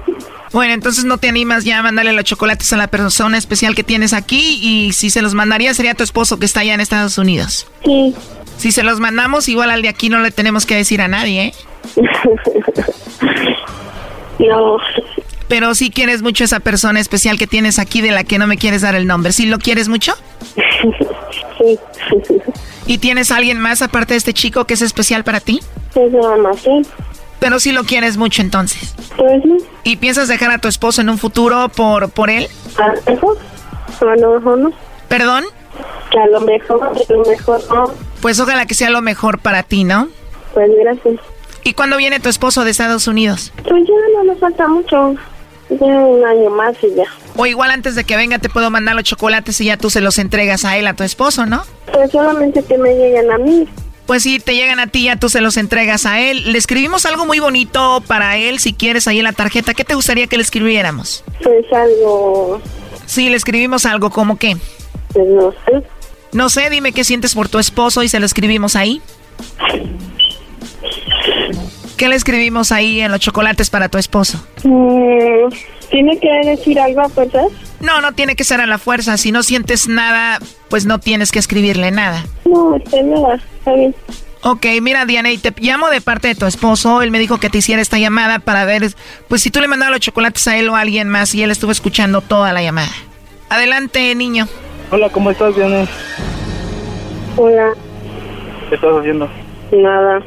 Bueno, entonces no te animas ya a mandarle los chocolates a la persona especial que tienes aquí y si se los mandaría sería tu esposo que está allá en Estados Unidos. Sí. Si se los mandamos, igual al de aquí no le tenemos que decir a nadie, ¿eh? no. Pero sí quieres mucho a esa persona especial que tienes aquí de la que no me quieres dar el nombre. ¿Sí lo quieres mucho? Sí. ¿Y tienes a alguien más aparte de este chico que es especial para ti? Pues nada más, sí. Pero sí lo quieres mucho entonces. Pues. ¿Y piensas dejar a tu esposo en un futuro por, por él? A lo mejor. A lo mejor no. ¿Perdón? Que a lo mejor, a lo mejor no. Pues ojalá que sea lo mejor para ti, ¿no? Pues gracias. ¿Y cuándo viene tu esposo de Estados Unidos? Pues ya no nos falta mucho. Ya un año más y ya. O igual antes de que venga te puedo mandar los chocolates y ya tú se los entregas a él, a tu esposo, ¿no? Pues solamente que me lleguen a mí. Pues sí, te llegan a ti, ya tú se los entregas a él. Le escribimos algo muy bonito para él, si quieres, ahí en la tarjeta. ¿Qué te gustaría que le escribiéramos? Pues algo... Sí, le escribimos algo, ¿como qué? Pues no sé. No sé, dime qué sientes por tu esposo y se lo escribimos ahí. ¿Qué le escribimos ahí en los chocolates para tu esposo? Mm, ¿Tiene que decir algo a fuerzas? No, no tiene que ser a la fuerza. Si no sientes nada, pues no tienes que escribirle nada. No, está nada. Está bien. Ok, mira Diana, y te llamo de parte de tu esposo. Él me dijo que te hiciera esta llamada para ver, pues si tú le mandabas los chocolates a él o a alguien más y él estuvo escuchando toda la llamada. Adelante, niño. Hola, ¿cómo estás, Diana? Hola. ¿Qué estás haciendo? Nada.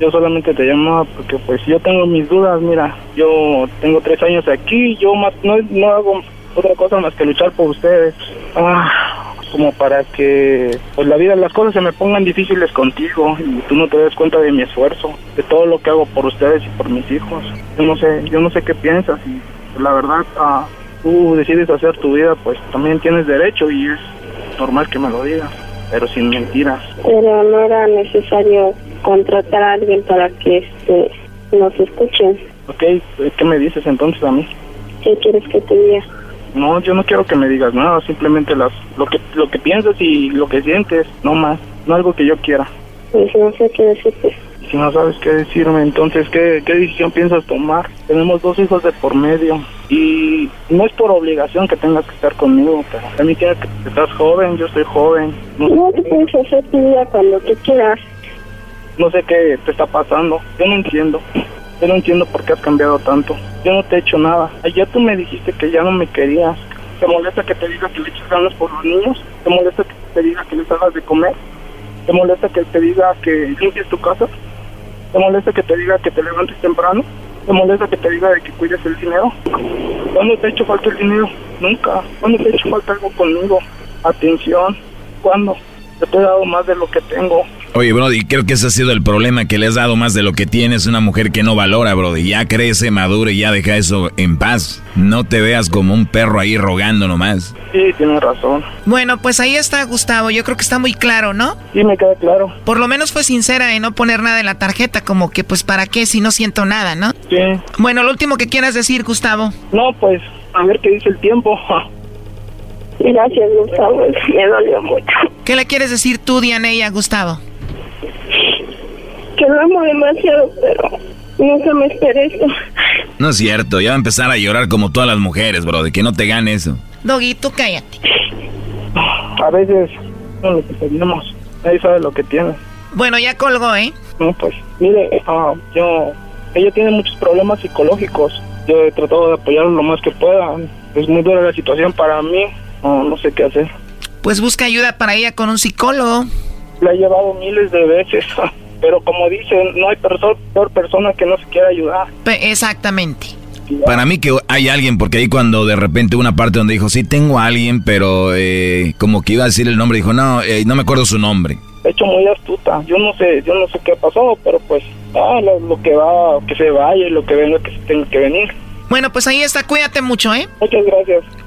Yo solamente te llamaba porque pues yo tengo mis dudas, mira, yo tengo tres años aquí, yo no, no hago otra cosa más que luchar por ustedes. Ah, como para que pues la vida, las cosas se me pongan difíciles contigo y tú no te des cuenta de mi esfuerzo, de todo lo que hago por ustedes y por mis hijos. Yo no sé, yo no sé qué piensas y pues, la verdad, ah, tú decides hacer tu vida, pues también tienes derecho y es normal que me lo digas, pero sin mentiras. Pero no era necesario contratar a alguien para que este, nos escuchen. Ok, ¿qué me dices entonces a mí? ¿Qué quieres que te diga? No, yo no quiero que me digas nada, simplemente las, lo que lo que piensas y lo que sientes, no más, no algo que yo quiera. Pues no sé qué decirte. si no sabes qué decirme, entonces, ¿qué, qué decisión piensas tomar? Tenemos dos hijos de por medio y no es por obligación que tengas que estar conmigo, pero a mí quiero que estás joven, yo soy joven. No, No te puedes hacer tu vida cuando tú quieras. No sé qué te está pasando, yo no entiendo. Yo no entiendo por qué has cambiado tanto. Yo no te he hecho nada. Ayer tú me dijiste que ya no me querías. ¿Te molesta que te diga que le eches ganas por los niños? ¿Te molesta que te diga que les hagas de comer? ¿Te molesta que te diga que limpies tu casa? ¿Te molesta que te diga que te levantes temprano? ¿Te molesta que te diga de que cuides el dinero? ¿Cuándo te ha hecho falta el dinero? Nunca. ¿Cuándo te ha hecho falta algo conmigo? Atención. ¿Cuándo? Yo te he dado más de lo que tengo. Oye, Brody, creo que ese ha sido el problema, que le has dado más de lo que tienes. Una mujer que no valora, Brody. Ya crece, madura y ya deja eso en paz. No te veas como un perro ahí rogando nomás. Sí, tienes razón. Bueno, pues ahí está Gustavo. Yo creo que está muy claro, ¿no? Sí, me queda claro. Por lo menos fue sincera en no poner nada en la tarjeta, como que pues para qué si no siento nada, ¿no? Sí. Bueno, lo último que quieras decir, Gustavo. No, pues, a ver qué dice el tiempo. Gracias, Gustavo. Me dolió mucho. ¿Qué le quieres decir tú, Dianey, a Gustavo? Que lo amo demasiado, pero nunca me esperé esto. No es cierto, ya va a empezar a llorar como todas las mujeres, Brody. Que no te gane eso. Doggy, tú cállate. A veces, no lo que tenemos. Nadie sabe lo que tiene. Bueno, ya colgó, ¿eh? No, pues, mire, ah, yo, ella tiene muchos problemas psicológicos. Yo he tratado de apoyarla lo más que pueda. Es muy dura la situación para mí. No, no sé qué hacer. Pues busca ayuda para ella con un psicólogo. La he llevado miles de veces. Pero como dicen, no hay perso- peor persona que no se quiera ayudar. Pe- exactamente. Para mí que hay alguien, porque ahí cuando de repente una parte donde dijo, sí, tengo a alguien, pero eh, como que iba a decir el nombre, dijo, no, eh, no me acuerdo su nombre. De hecho, muy astuta. Yo no sé, yo no sé qué pasó, pero pues, ah, lo, lo que va, que se vaya y lo que venga, que se tenga que venir. Bueno, pues ahí está. Cuídate mucho, ¿eh? Muchas gracias.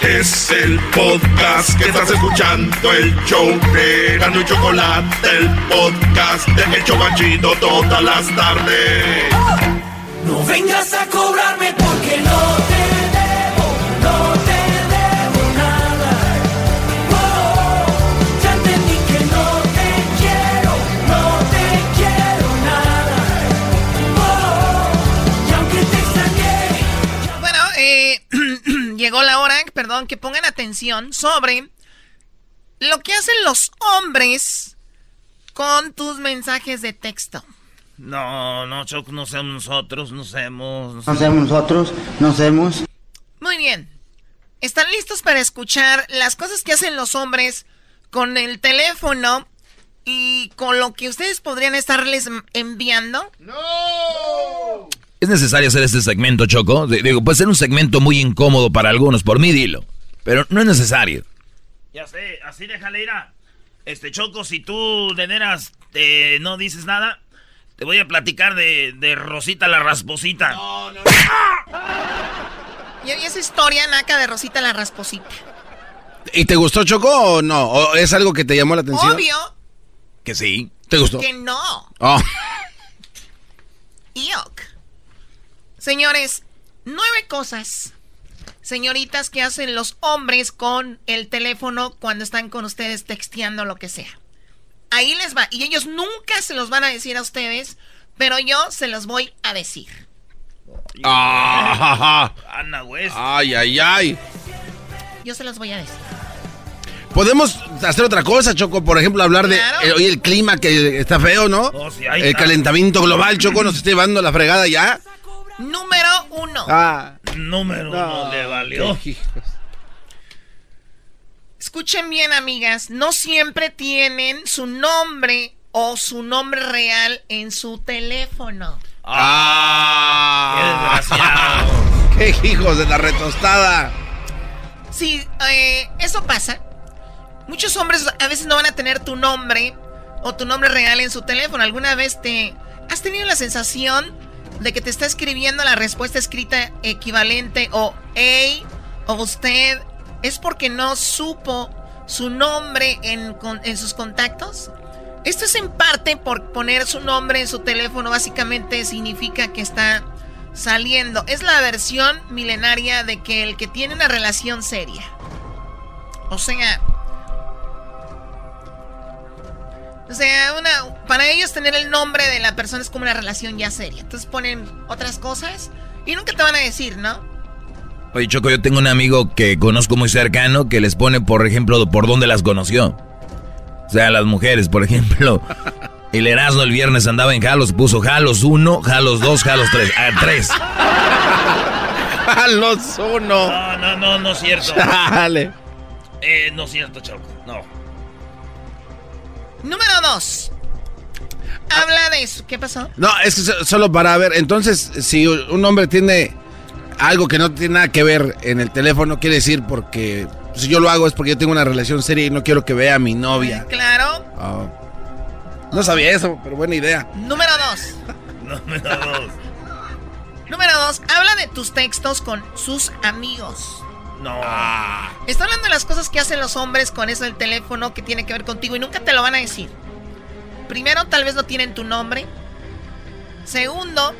Es el podcast que estás escuchando, el show de Gano y Chocolate, el podcast de El Chocachito todas las tardes. No vengas a cobrarme porque no te llegó la hora, perdón, que pongan atención sobre lo que hacen los hombres con tus mensajes de texto. No, no, Choc, no somos nosotros, no somos. No somos nosotros, no somos. Muy bien. ¿Están listos para escuchar las cosas que hacen los hombres con el teléfono y con lo que ustedes podrían estarles enviando? ¿Es necesario hacer este segmento, Choco? Digo, puede ser un segmento muy incómodo para algunos, por mí dilo. Pero no es necesario. Ya sé, así déjale ir a. Este Choco, si tú de veras eh, no dices nada, te voy a platicar de, de Rosita la Rasposita. No, no, Y y esa historia naca de Rosita la Rasposita. ¿Y te gustó Choco o no? ¿O es algo que te llamó la atención? Obvio Que sí. ¿Te gustó? que no. Oh. Yuck. Señores, nueve cosas, señoritas, que hacen los hombres con el teléfono cuando están con ustedes texteando lo que sea. Ahí les va. Y ellos nunca se los van a decir a ustedes, pero yo se los voy a decir. Ah, Ana West. ay, ay, ay. Yo se los voy a decir. Podemos hacer otra cosa, Choco. Por ejemplo, hablar de Claro. eh, oye, el clima que está feo, ¿no? Oh, sí, el está. calentamiento global, Choco, nos está llevando la fregada ya. Número uno. Ah. Número uno le valió. qué hijos. Escuchen bien, amigas. No siempre tienen su nombre o su nombre real en su teléfono. Ah. Qué desgraciado. Qué hijos de la retostada. Sí, eh, eso pasa. Muchos hombres a veces no van a tener tu nombre o tu nombre real en su teléfono. ¿Alguna vez te has tenido la sensación de que te está escribiendo la respuesta escrita equivalente o hey o usted, es porque no supo su nombre en, en sus contactos? Esto es en parte por poner su nombre en su teléfono, básicamente significa que está saliendo. Es la versión milenaria de que el que tiene una relación seria. O sea, o sea, una, para ellos tener el nombre de la persona es como una relación ya seria. Entonces ponen otras cosas y nunca te van a decir, ¿no? Oye, Choco, yo tengo un amigo que conozco muy cercano que les pone, por ejemplo, por dónde las conoció. O sea, las mujeres, por ejemplo. El Erasmo el viernes andaba en Jalos, puso Jalos 1, Jalos 2, Jalos 3. Ah, 3. Jalos 1. No, no, no, no es cierto. Dale. Eh, no es cierto, Choco. No. Número 2. Habla de eso. ¿Qué pasó? No, es que solo para ver. Entonces, si un hombre tiene algo que no tiene nada que ver en el teléfono, quiere decir porque si yo lo hago es porque yo tengo una relación seria y no quiero que vea a mi novia. Claro. Oh. No sabía eso, pero buena idea. Número 2. Número 2. Número 2. Habla de tus textos con sus amigos. No. Está hablando de las cosas que hacen los hombres con eso del teléfono que tiene que ver contigo y nunca te lo van a decir. Primero, tal vez no tienen tu nombre. Segundo,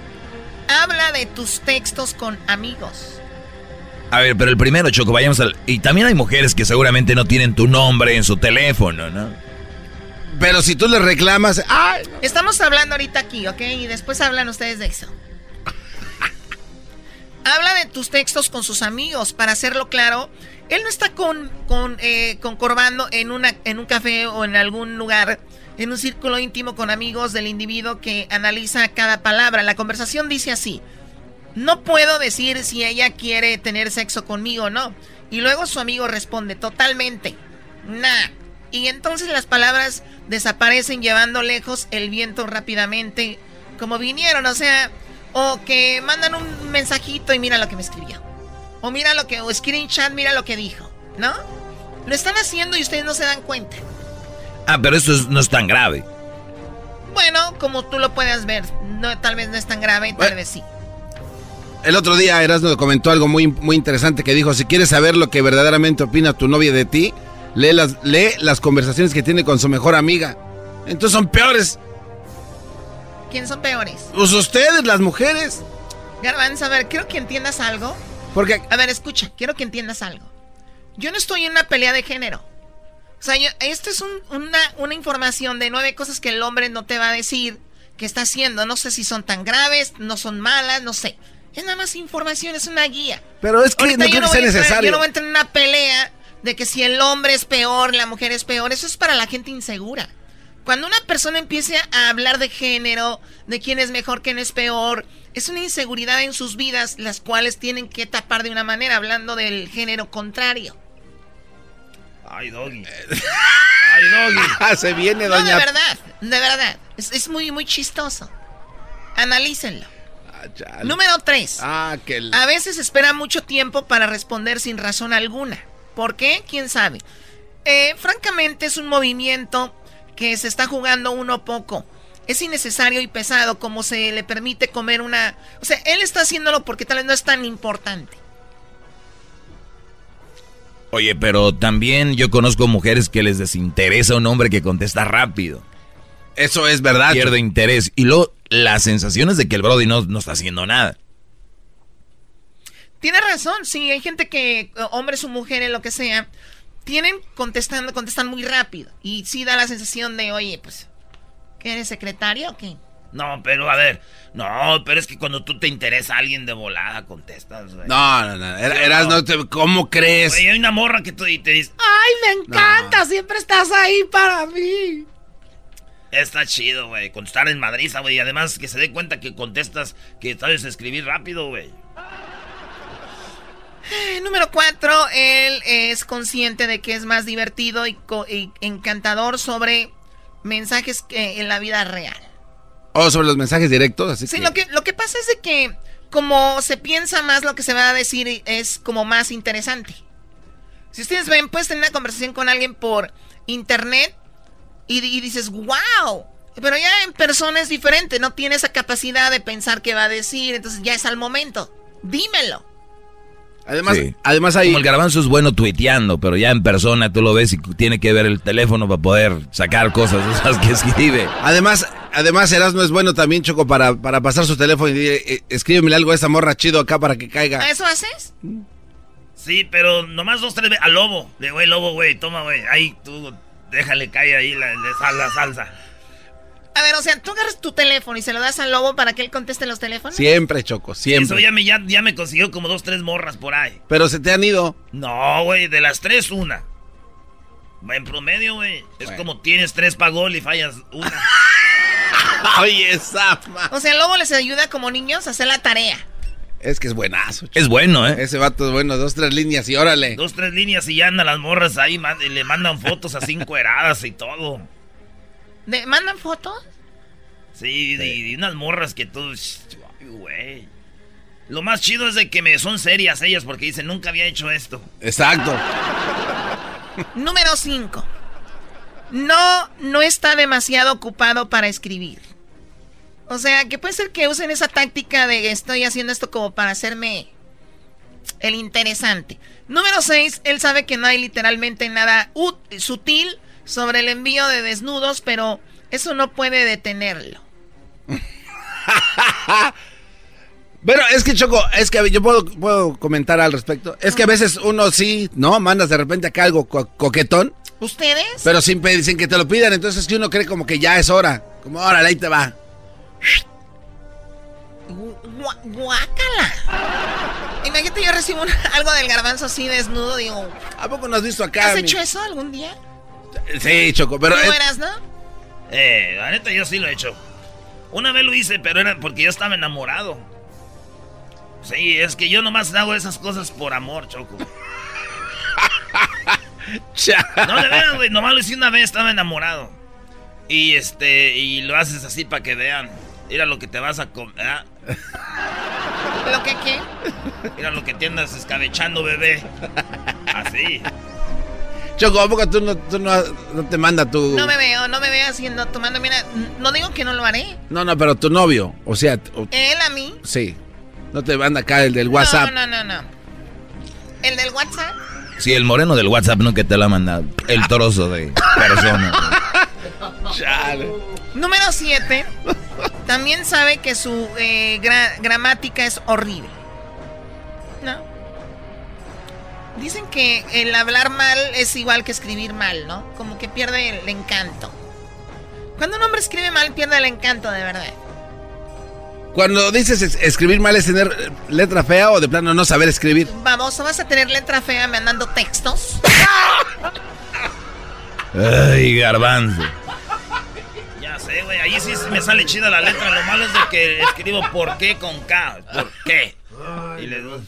habla de tus textos con amigos. A ver, pero el primero, Choco, vayamos al... Y también hay mujeres que seguramente no tienen tu nombre en su teléfono, ¿no? Pero si tú le reclamas... ¡ay! Estamos hablando ahorita aquí, ¿ok? Y después hablan ustedes de eso. Habla de tus textos con sus amigos, para hacerlo claro. Él no está con, con, eh, en, una, en un café o en algún lugar, en un círculo íntimo con amigos del individuo que analiza cada palabra. La conversación dice así. No puedo decir si ella quiere tener sexo conmigo o no. Y luego su amigo responde, totalmente. Nah. Y entonces las palabras desaparecen llevando lejos el viento rápidamente, como vinieron, o sea, o que mandan un mensajito y mira lo que me escribió. O mira lo que, o screenshot, mira lo que dijo, ¿no? Lo están haciendo y ustedes no se dan cuenta. Ah, pero eso no es tan grave. Bueno, como tú lo puedas ver, no, tal vez no es tan grave, tal vez sí. El otro día Erasmo comentó algo muy, muy interesante que dijo, si quieres saber lo que verdaderamente opina tu novia de ti, lee las, lee las conversaciones que tiene con su mejor amiga. Entonces son peores. ¿Quiénes son peores? Pues ustedes, las mujeres. Garbanzo, a ver, quiero que entiendas algo. Porque... A ver, escucha, quiero que entiendas algo. Yo no estoy en una pelea de género. O sea, yo, esto es una, una información de nueve cosas que el hombre no te va a decir que está haciendo. No sé si son tan graves, no son malas, no sé. Es nada más información, es una guía. Pero es que Ahorita no creo que voy sea entrar- necesario. yo no voy a entrar en una pelea de que si el hombre es peor, la mujer es peor. Eso es para la gente insegura. Cuando una persona empiece a hablar de género, de quién es mejor, quién es peor, es una inseguridad en sus vidas, las cuales tienen que tapar de una manera, hablando del género contrario. Ay, doggy. Ay, doggy. Se viene, No, de doña... verdad, de verdad. Es, es muy, muy chistoso. Analícenlo. Número 3. Ah, que... el- A veces espera mucho tiempo para responder sin razón alguna. ¿Por qué? ¿Quién sabe? Eh, francamente es un movimiento que se está jugando uno poco. Es innecesario y pesado como se le permite comer una... O sea, él está haciéndolo porque tal vez no es tan importante. Oye, pero también yo conozco mujeres que les desinteresa un hombre que contesta rápido. Eso es verdad. Pierde interés. Y luego la sensación es de que el Brody no, no está haciendo nada. Tiene razón, sí, hay gente que, hombres o mujeres, lo que sea, tienen contestando, contestan muy rápido. Y sí da la sensación de, oye, pues, ¿qué eres secretario o qué? No, pero a ver. No, pero es que cuando tú te interesa a alguien de volada, contestas, güey. No, no, no. Era- Erasmo, te- ¿cómo crees? Güey, hay una morra que tú y te dice, Ay, me encanta, siempre estás ahí para mí. está chido, güey. Contestar en Madrid, güey. Y además que se dé cuenta que contestas, que sabes escribir rápido, güey. Eh, número cuatro, él es consciente de que es más divertido y, co- y encantador sobre mensajes que en la vida real. O Oh, sobre los mensajes directos, así Sí, que... lo que, lo que pasa es de que como se piensa más lo que se va a decir es como más interesante. Si ustedes ven, puedes tener una conversación con alguien por internet y, y dices, wow, Pero ya en persona es diferente, no tiene esa capacidad de pensar qué va a decir, entonces ya es al momento. Dímelo. Además, además hay... Como el garbanzo es bueno tuiteando, pero ya en persona tú lo ves y tiene que ver el teléfono para poder sacar cosas esas que escribe. Además, además Erasmo es bueno también, Choco, para, para pasar su teléfono y decir, eh, escríbeme algo a esa morra chido acá para que caiga. ¿A eso haces? Sí, pero nomás dos, tres veces. Al lobo. Le güey, lobo, güey, toma, güey. Ahí, tú, déjale caer ahí la, la, la salsa. A ver, o sea, tú agarras tu teléfono y se lo das al lobo para que él conteste los teléfonos. Siempre, Choco, siempre. Eso ya me, ya, ya me consiguió como dos, tres morras por ahí. Pero se te han ido. No, güey, de las tres, una. En promedio, güey. Es como tienes tres pa' gol y fallas una. Oye, esa. O sea, el lobo les ayuda como niños a hacer la tarea. Es que es buenazo. Choco. Es bueno, ¿eh? Ese vato es bueno, dos, tres líneas y órale. Dos, tres líneas y ya andan las morras ahí man- y le mandan fotos así encueradas y todo. ¿De- ¿Mandan fotos? Sí, Y, y unas morras que tú... ay, güey. Lo más chido es de que me son serias ellas porque dicen, nunca había hecho esto. Exacto. Número 5. No, no está demasiado ocupado para escribir. O sea, que puede ser que usen esa táctica de estoy haciendo esto como para hacerme el interesante. Número 6. Él sabe que no hay literalmente nada ut- sutil sobre el envío de desnudos, pero eso no puede detenerlo. Pero es que, Choco, es que yo puedo, puedo comentar al respecto. Es que a veces uno sí, ¿no? Mandas de repente acá algo co- coquetón, ¿Ustedes? pero sin, sin que te lo pidan. Entonces que uno cree como que ya es hora. Como, órale, ahí te va. Gua- guácala. Imagínate, yo recibo un- algo del garbanzo así desnudo, digo. ¿A poco no has visto acá? ¿Has mi- hecho eso algún día? Sí, Choco, pero... ¿Tú eras, no? Eh, la neta yo sí lo he hecho. Una vez lo hice, pero era porque yo estaba enamorado. Sí, es que yo nomás hago esas cosas por amor, Choco. No, de veras, güey, nomás lo hice una vez, estaba enamorado. Y este, y lo haces así para que vean. Mira lo que te vas a comer. ¿Lo que qué? Mira lo que te andas escabechando, bebé. Así. Choco, ¿a poco tú no, tú no, no te manda tu... No me veo, no me veo haciendo, tomando. Mira, no digo que no lo haré. No, no, pero tu novio, o sea, o- Él a mí. sí. No te manda acá el del WhatsApp. No, no, no, no. El del WhatsApp. Sí, el moreno del WhatsApp nunca te lo ha mandado. El trozo de persona. Número 7. También sabe que su eh, gra- gramática es horrible. Dicen que el hablar mal es igual que escribir mal, ¿no? Como que pierde el encanto. Cuando un hombre escribe mal, pierde el encanto, de verdad. Cuando dices es- escribir mal es tener letra fea o de plano no saber escribir. Vamos, vas a tener letra fea mandando textos. Ay, garbanzo. Ya sé, güey, ahí sí me sale chida la letra. Lo malo es de que escribo por qué con K. ¿Por qué? Y le digo,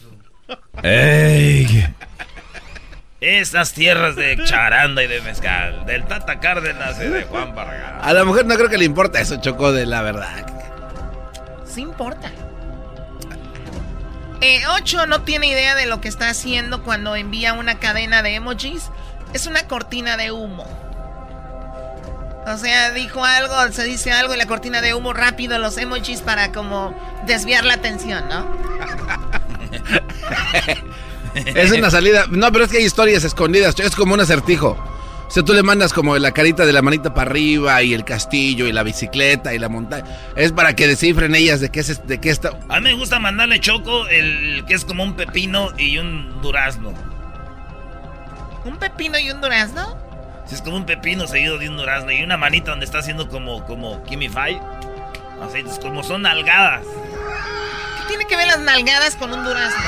Ey. Estas tierras de charanda y de mezcal, del Tata Cárdenas y de Juan Vargas. A la mujer no creo que le importa eso, Chocó, de la verdad. Sí importa. Eh, 8 no tiene idea de lo que está haciendo cuando envía una cadena de emojis. Es una cortina de humo. O sea, dijo algo, se dice algo y la cortina de humo rápido los emojis para como desviar la atención, ¿no? Es una salida. No, pero es que hay historias escondidas. Es como un acertijo. O sea, tú le mandas como la carita de la manita para arriba y el castillo y la bicicleta y la montaña. Es para que descifren ellas de qué, es, de qué está. A mí me gusta mandarle choco el que es como un pepino y un durazno. ¿Un pepino y un durazno? Si es como un pepino seguido de un durazno y una manita donde está haciendo como, como Kimmy Five. Así, es como son nalgadas. ¿Qué tiene que ver las nalgadas con un durazno?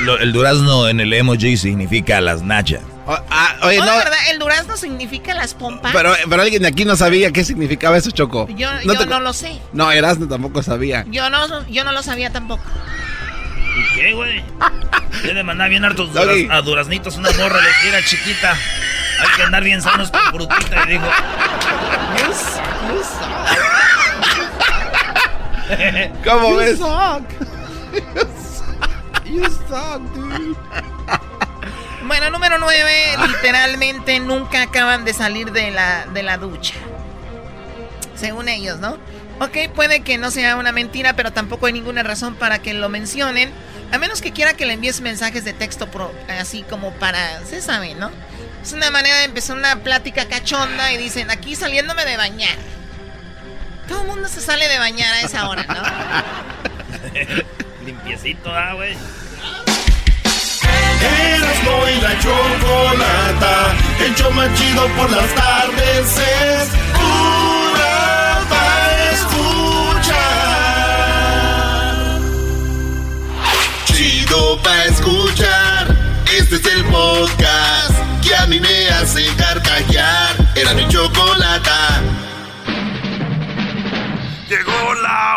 Lo- el durazno en el emoji significa las nachas. ah, oye, Oh, no. de verdad, el durazno significa las pompas. Pero, pero alguien de aquí no sabía qué significaba eso, Choco. yo no, yo te- no lo sé. no, Erasmo tampoco sabía. Yo no, yo no lo sabía tampoco. ¿Y qué, güey? Yo le mandaba bien hartos duraz- a duraznitos una morra, le era chiquita. Hay que andar bien sanos con frutita. Y dijo, ¿Cómo You ves? You suck, dude. Bueno, número 9, literalmente nunca acaban de salir de la, de la ducha. Según ellos, ¿no? Ok, puede que no sea una mentira, pero tampoco hay ninguna razón para que lo mencionen. A menos que quiera que le envíes mensajes de texto pro- así como para... Se sabe, ¿no? Es una manera de empezar una plática cachonda y dicen, aquí saliéndome de bañar. Todo el mundo se sale de bañar a esa hora, ¿no? Limpiecito, ah, güey. Erasmo y la chocolata, el show más chido por las tardes es pura para escuchar. Chido para escuchar, este es el podcast que a mí me hace carcajear. Era mi chocolata. Llegó la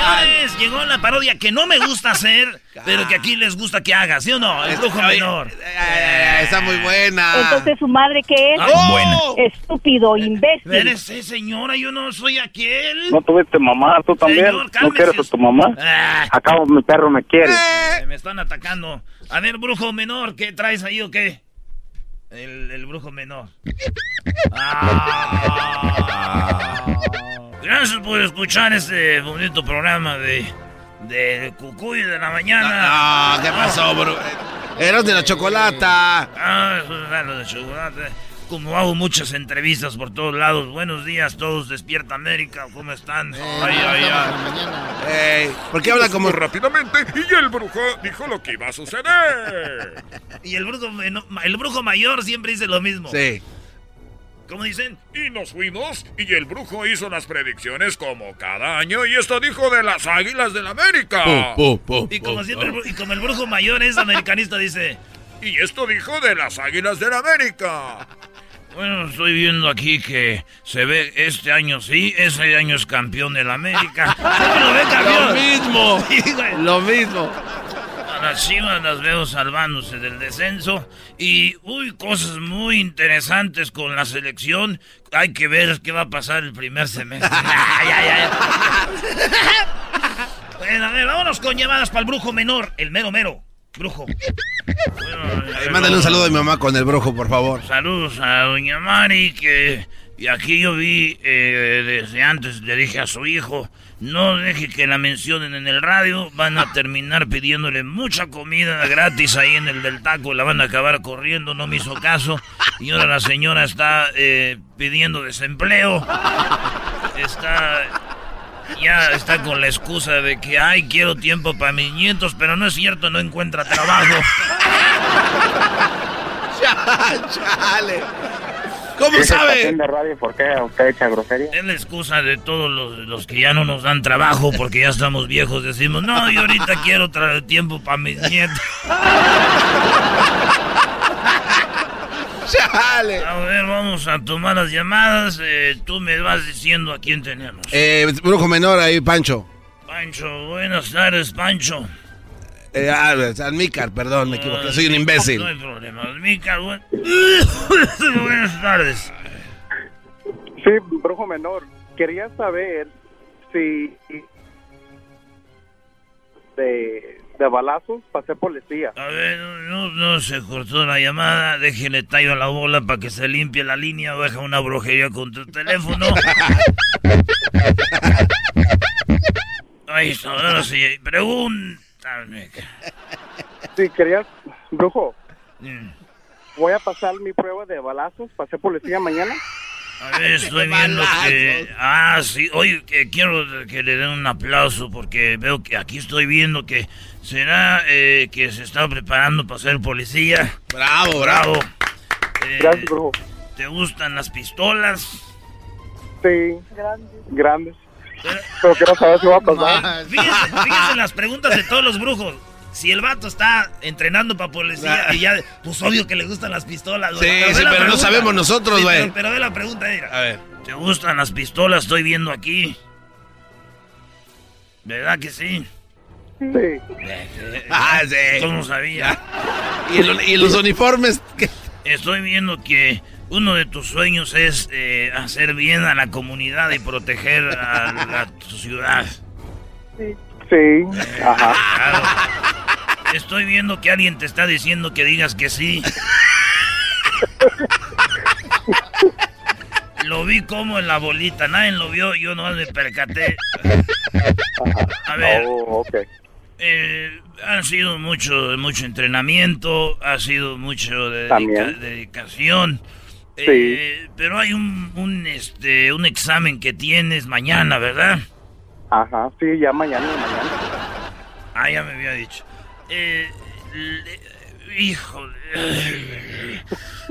Señores, llegó la parodia que no me gusta hacer, pero que aquí les gusta que haga, ¿sí o no? El brujo menor. Está muy buena. Entonces, ¿su madre qué es? Buena. Estúpido, imbécil. Espérese, señora, yo no soy aquel. No tuviste mamá, tú también. Señor, ¿No quieres a tu mamá? Ah. Acabo, mi perro me quiere. Me están atacando. A ver, brujo menor, ¿qué traes ahí o qué? El, el brujo menor. Ah. Gracias por escuchar este bonito programa de, de Cucuy de la mañana. No, ¿qué pasó, bro? Eras de la chocolata. Ah, eso es lo de chocolate. Como hago muchas entrevistas por todos lados. Buenos días, todos despierta América. ¿Cómo están? ay, ay, ay. Ey, ¿Por qué habla como rápidamente y el brujo dijo lo que iba a suceder. Y el brujo, meno- el brujo mayor siempre dice lo mismo. Sí. ¿Cómo dicen? Y nos fuimos y el brujo hizo las predicciones como cada año y esto dijo de las águilas del América. Pu, pu, pu, Y como siempre, y como el brujo mayor es americanista, dice. Y esto dijo de las águilas del América. Bueno, estoy viendo aquí que se ve este año sí, ese año es campeón del América. Siempre lo ve campeón. Lo mismo. Sí, güey. Lo mismo. Las chivas las veo salvándose del descenso. Y, uy, cosas muy interesantes con la selección. Hay que ver qué va a pasar el primer semestre. Ay, ay, ay. Bueno, a ver, vámonos con llamadas para el brujo menor. El mero mero. Brujo. Bueno, mándale un saludo a mi mamá con el brujo, por favor. Saludos a doña Mari, que... Y aquí yo vi, eh, desde antes le dije a su hijo, no deje que la mencionen en el radio, van a terminar pidiéndole mucha comida gratis ahí en el del taco, la van a acabar corriendo, no me hizo caso, y ahora la señora está eh, pidiendo desempleo, está... Ya está con la excusa de que, ay, quiero tiempo para mis nietos, pero no es cierto, no encuentra trabajo. Chale. ¿Cómo sabe? estación de radio, ¿por qué usted echa grosería? Es la excusa de todos los, los que ya no nos dan trabajo porque ya estamos viejos. Decimos, no, yo ahorita quiero traer tiempo para mis nietos. Chale. A ver, vamos a tomar las llamadas. Eh, tú me vas diciendo a quién tenemos. Eh, brujo menor ahí, Pancho. Pancho, buenas tardes, Pancho. Eh, ah, Almícar, perdón, me equivoqué. Soy un imbécil. No hay problema. Mica, buen- buenas tardes. Sí, brujo menor. Quería saber si de, de balazos pasé policía. A ver, no, no se cortó la llamada. Déjele tallo a la bola para que se limpie la línea o deja una brujería con tu teléfono. Ahí está, ahora sí. Pregúntame. Sí, quería, brujo, Mm. voy a pasar mi prueba de balazos. Pasé policía mañana. A ver, estoy viendo que... Ah, sí. Oye, que quiero que le den un aplauso porque veo que aquí estoy viendo que será eh, que se está preparando para ser policía. Bravo, Bravo. Eh, Gracias, brujo. ¿Te gustan las pistolas? Sí, grandes. Pero quiero saber si va a pasar. Fíjense, fíjense en las preguntas de todos los brujos. Si el vato está entrenando para policía y ya, pues obvio que le gustan las pistolas. güey. Sí, ve sí, pero no sabemos nosotros, Sí, güey. pero, pero ve la pregunta, mira. A ver. ¿Te gustan las pistolas? Estoy viendo aquí. ¿Verdad que sí? Sí. Ah, sí. ¿Cómo sabía? ¿Y, el- y los uniformes? ¿qué? Estoy viendo que uno de tus sueños es eh, hacer bien a la comunidad y proteger a, la- tu ciudad. Sí, ajá. Claro. Estoy viendo que alguien te está diciendo que digas que sí. Lo vi como en la bolita, nadie lo vio, yo no me percaté. A ver, Oh, ok. eh, ha sido mucho, mucho entrenamiento, ha sido mucho de dedica- También. dedicación. Eh, pero hay un, un, este, un examen que tienes mañana, ¿verdad? Ajá, sí, ya mañana, mañana. Ah, ya me había dicho. Eh, le- híjole.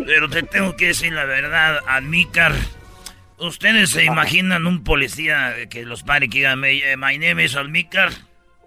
Pero te tengo que decir la verdad, Admícar. ¿Ustedes se imaginan un policía que los pare que diga, "Me- eh, my name is Admícar?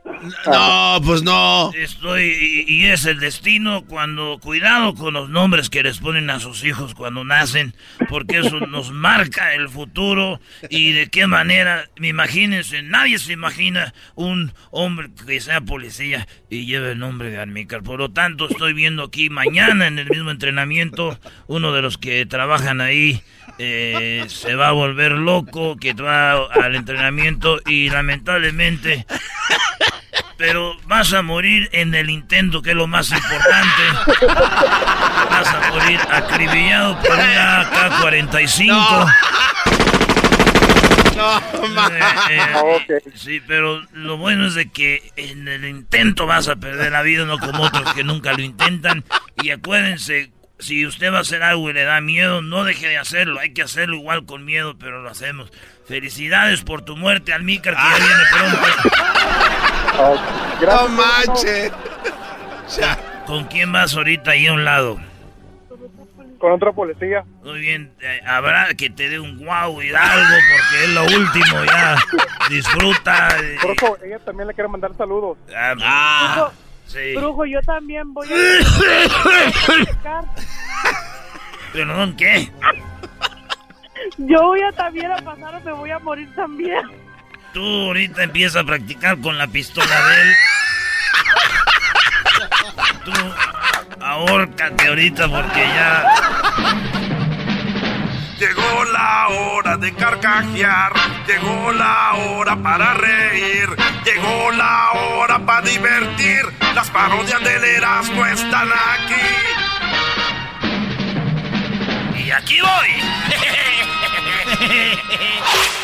No, pues no. Estoy, y, y es el destino cuando, cuidado con los nombres que les ponen a sus hijos cuando nacen, porque eso nos marca el futuro y de qué manera, imagínense, nadie se imagina un hombre que sea policía y lleve el nombre de Almícar. Por lo tanto, estoy viendo aquí mañana en el mismo entrenamiento, uno de los que trabajan ahí eh, se va a volver loco, que va al entrenamiento y lamentablemente pero vas a morir en el intento, que es lo más importante. Vas a morir acribillado por una AK-45. Eh, eh, Sí, pero lo bueno es de que en el intento vas a perder la vida, no como otros que nunca lo intentan. Y acuérdense, si usted va a hacer algo y le da miedo, no deje de hacerlo. Hay que hacerlo igual con miedo, pero lo hacemos. Felicidades por tu muerte, Almícar, que ya viene pronto. Gracias, No manches. ¿Con quién vas ahorita ahí a un lado? Con otra policía. Muy bien, eh, habrá que te dé un guau y algo porque es lo último ya. Disfruta. eh, Brujo, ella también le quiere mandar saludos. ah, sí. Brujo, yo también voy a... ¿Pero no qué? Yo voy a también a pasar o me voy a morir también. Tú ahorita empiezas a practicar con la pistola de él. Tú ahórcate ahorita porque ya... Llegó la hora de carcajear, llegó la hora para reír, llegó la hora para divertir. Las parodias del Erasmo están aquí. Y aquí voy.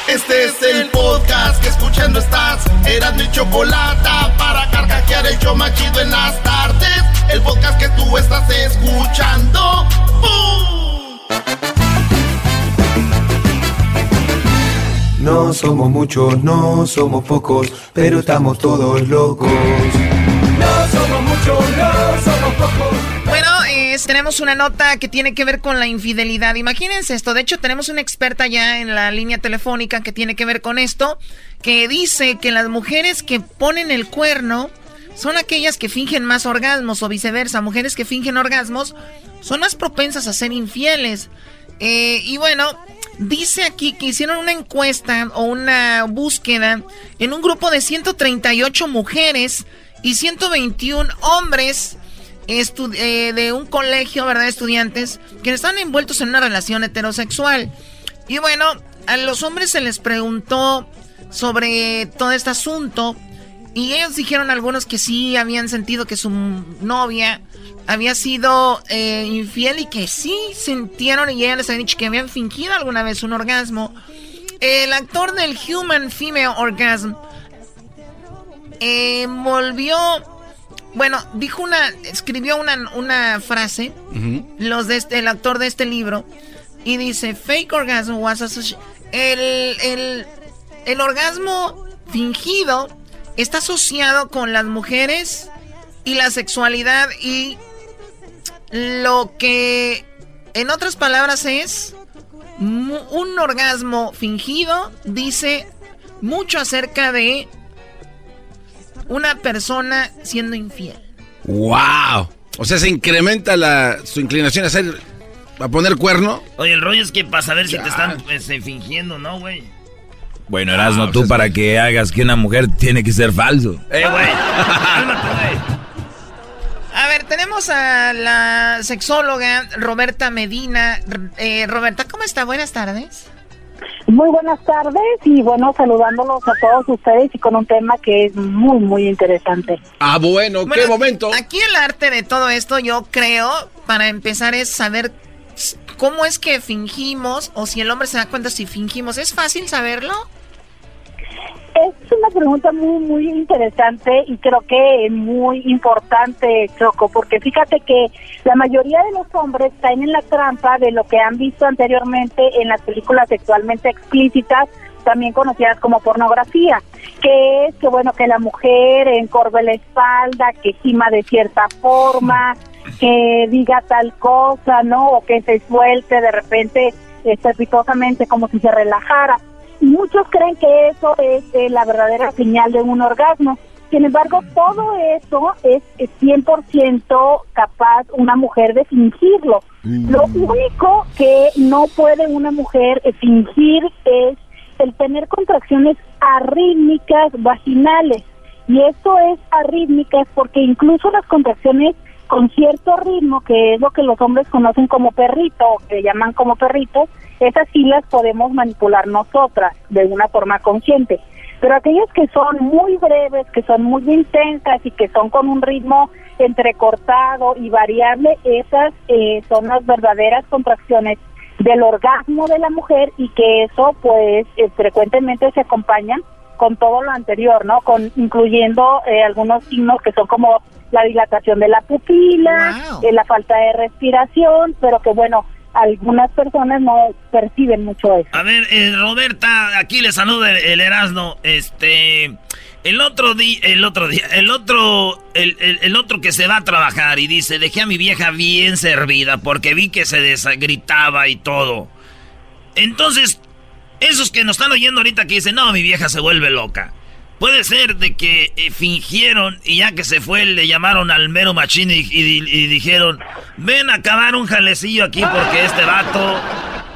Este es el podcast que escuchando estás. Eran mi chocolate para carcajear el show más chido en las tardes. El podcast que tú estás escuchando. ¡Bum! No somos muchos, no somos pocos, pero estamos todos locos. No somos muchos, no somos. Tenemos una nota que tiene que ver con la infidelidad. Imagínense esto. De hecho, tenemos una experta ya en la línea telefónica que tiene que ver con esto, que dice que las mujeres que ponen el cuerno son aquellas que fingen más orgasmos o viceversa. Mujeres que fingen orgasmos son más propensas a ser infieles. Eh, y bueno, dice aquí que hicieron una encuesta o una búsqueda en un grupo de 138 mujeres y 121 hombres eh, de un colegio, ¿verdad? Estudiantes que están envueltos en una relación heterosexual. Y bueno, a los hombres se les preguntó sobre todo este asunto y ellos dijeron algunos que sí habían sentido que su novia había sido eh, infiel y que sí sintieron y ella les había dicho que habían fingido alguna vez un orgasmo. El actor del Human Female Orgasm eh, volvió, bueno, dijo una, escribió una, una frase, los de este, el actor de este libro, y dice, fake orgasm was el, el, el orgasmo fingido está asociado con las mujeres y la sexualidad y lo que en otras palabras es un orgasmo fingido dice mucho acerca de una persona siendo infiel. ¡Wow! O sea, se incrementa la, su inclinación a hacer, a poner cuerno. Oye, el rollo es que para saber si te están este, fingiendo, ¿no, güey? Bueno, Erasmo, tú para que hagas que una mujer tiene que ser falso. Eh, güey. A ver, tenemos tenemos a la sexóloga Roberta Medina. Eh, Roberta, ¿cómo está? Buenas tardes. Muy buenas tardes y bueno, saludándolos a todos ustedes y con un tema que es muy, muy interesante. Ah, bueno, qué momento. Aquí el arte de todo esto, yo creo, para empezar, es saber cómo es que fingimos o si el hombre se da cuenta si fingimos. ¿Es fácil saberlo? Es una pregunta muy, muy interesante y creo que muy importante, Choco, porque fíjate que la mayoría de los hombres caen en la trampa de lo que han visto anteriormente en las películas sexualmente explícitas, también conocidas como pornografía, que es que, bueno, que la mujer encorve la espalda, que gima de cierta forma, que diga tal cosa, ¿no? O que se suelte de repente estrepitosamente como si se relajara Muchos creen que eso es eh, la verdadera señal de un orgasmo. Sin embargo, todo eso es, 100% capaz una mujer de fingirlo. Mm. Lo único que no puede una mujer fingir es el tener contracciones arrítmicas vaginales. Y eso es arrítmicas porque incluso las contracciones con cierto ritmo, que es lo que los hombres conocen como perrito, o que llaman como perrito, esas sí las podemos manipular nosotras de una forma consciente. Pero aquellas que son muy breves, que son muy intensas y que son con un ritmo entrecortado y variable, esas eh, son las verdaderas contracciones del orgasmo de la mujer y que eso pues eh, frecuentemente se acompañan con todo lo anterior, ¿no? Con incluyendo eh, algunos signos que son como la dilatación de la pupila, la falta de respiración, pero que bueno, algunas personas no perciben mucho eso. A ver, eh, Roberta, aquí le saluda el, Erasmo. Este, el otro día, el otro día, el otro, el, el, otro que se va a trabajar y dice, dejé a mi vieja bien servida porque vi que se desgritaba y todo. Entonces, esos que nos están oyendo ahorita que dicen, no, mi vieja se vuelve loca. Puede ser de que eh, fingieron y ya que se fue le llamaron al mero machín y, dijeron, ven a acabar un jalecillo aquí porque este vato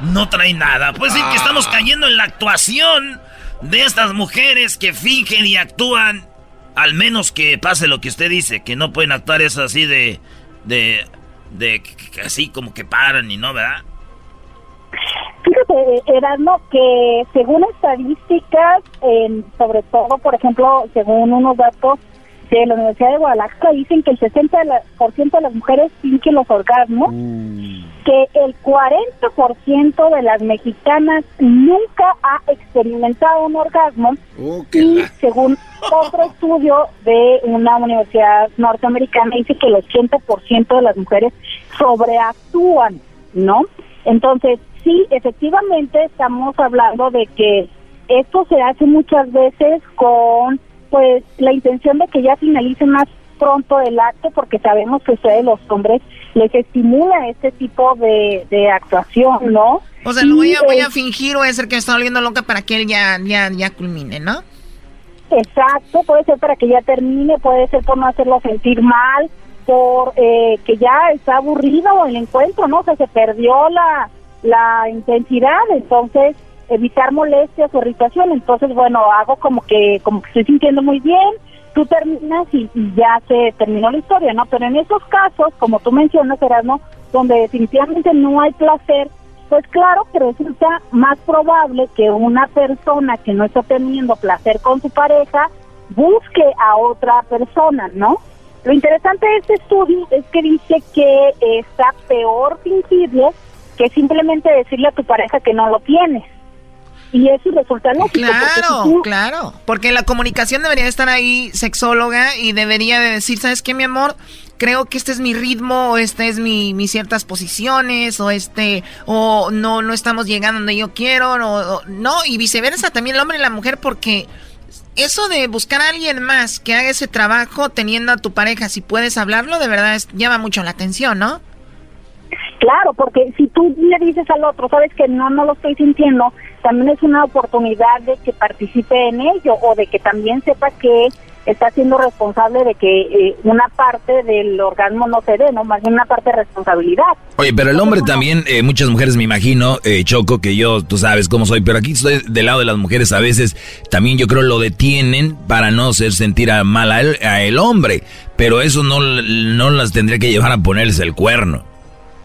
no trae nada. Pues sí que estamos cayendo en la actuación de estas mujeres que fingen y actúan, al menos que pase lo que usted dice, que no pueden actuar eso así de, de, de, así como que paran y no, ¿verdad? Fíjate, Erasmo, que según estadísticas, sobre todo, por ejemplo, según unos datos de la Universidad de Guadalajara, dicen que el 60% de las mujeres fingen los orgasmos, mm. que el 40% de las mexicanas nunca ha experimentado un orgasmo, oh, y según otro estudio de una universidad norteamericana, dice que el 80% de las mujeres sobreactúan, ¿no? Entonces, sí, efectivamente estamos hablando de que esto se hace muchas veces con pues la intención de que ya finalice más pronto el acto porque sabemos que ustedes los hombres les estimula este tipo de, de actuación, ¿no? O sea, lo voy a, voy a fingir, voy a ser que me está volviendo loca para que él ya, ya, ya culmine, ¿no? Exacto, puede ser para que ya termine, puede ser por no hacerlo sentir mal, por eh, que ya está aburrido el encuentro, ¿no? O sea, se perdió la, la intensidad, entonces evitar molestias o irritación, entonces bueno, hago como que como que estoy sintiendo muy bien, tú terminas y, ya se terminó la historia, ¿no? Pero en esos casos, como tú mencionas, Erasmo, donde definitivamente no hay placer, pues claro que resulta más probable que una persona que no está teniendo placer con su pareja busque a otra persona, ¿no? Lo interesante de este estudio es que dice que está peor fingirlo que simplemente decirle a tu pareja que no lo tienes. Y eso resulta lógico. Claro, claro. Porque la comunicación debería estar ahí, sexóloga, y debería de decir, ¿sabes qué, mi amor? Creo que este es mi ritmo, o este es mi, mis ciertas posiciones, o este, o no, no estamos llegando donde yo quiero, o, no, y viceversa, también el hombre y la mujer, porque eso de buscar a alguien más que haga ese trabajo teniendo a tu pareja, si puedes hablarlo, de verdad llama mucho la atención, ¿no? Claro, porque si tú le dices al otro, sabes que no, no lo estoy sintiendo, también es una oportunidad de que participe en ello o de que también sepa que está siendo responsable de que eh, una parte del orgasmo no se dé, ¿no? Más bien una parte de responsabilidad. Oye, pero el hombre también, eh, muchas mujeres me imagino, eh, Choco, que yo, tú sabes cómo soy, pero aquí estoy del lado de las mujeres a veces, también yo creo lo detienen para no hacer sentir a mal a el, a el hombre, pero eso no, no las tendría que llevar a ponerse el cuerno.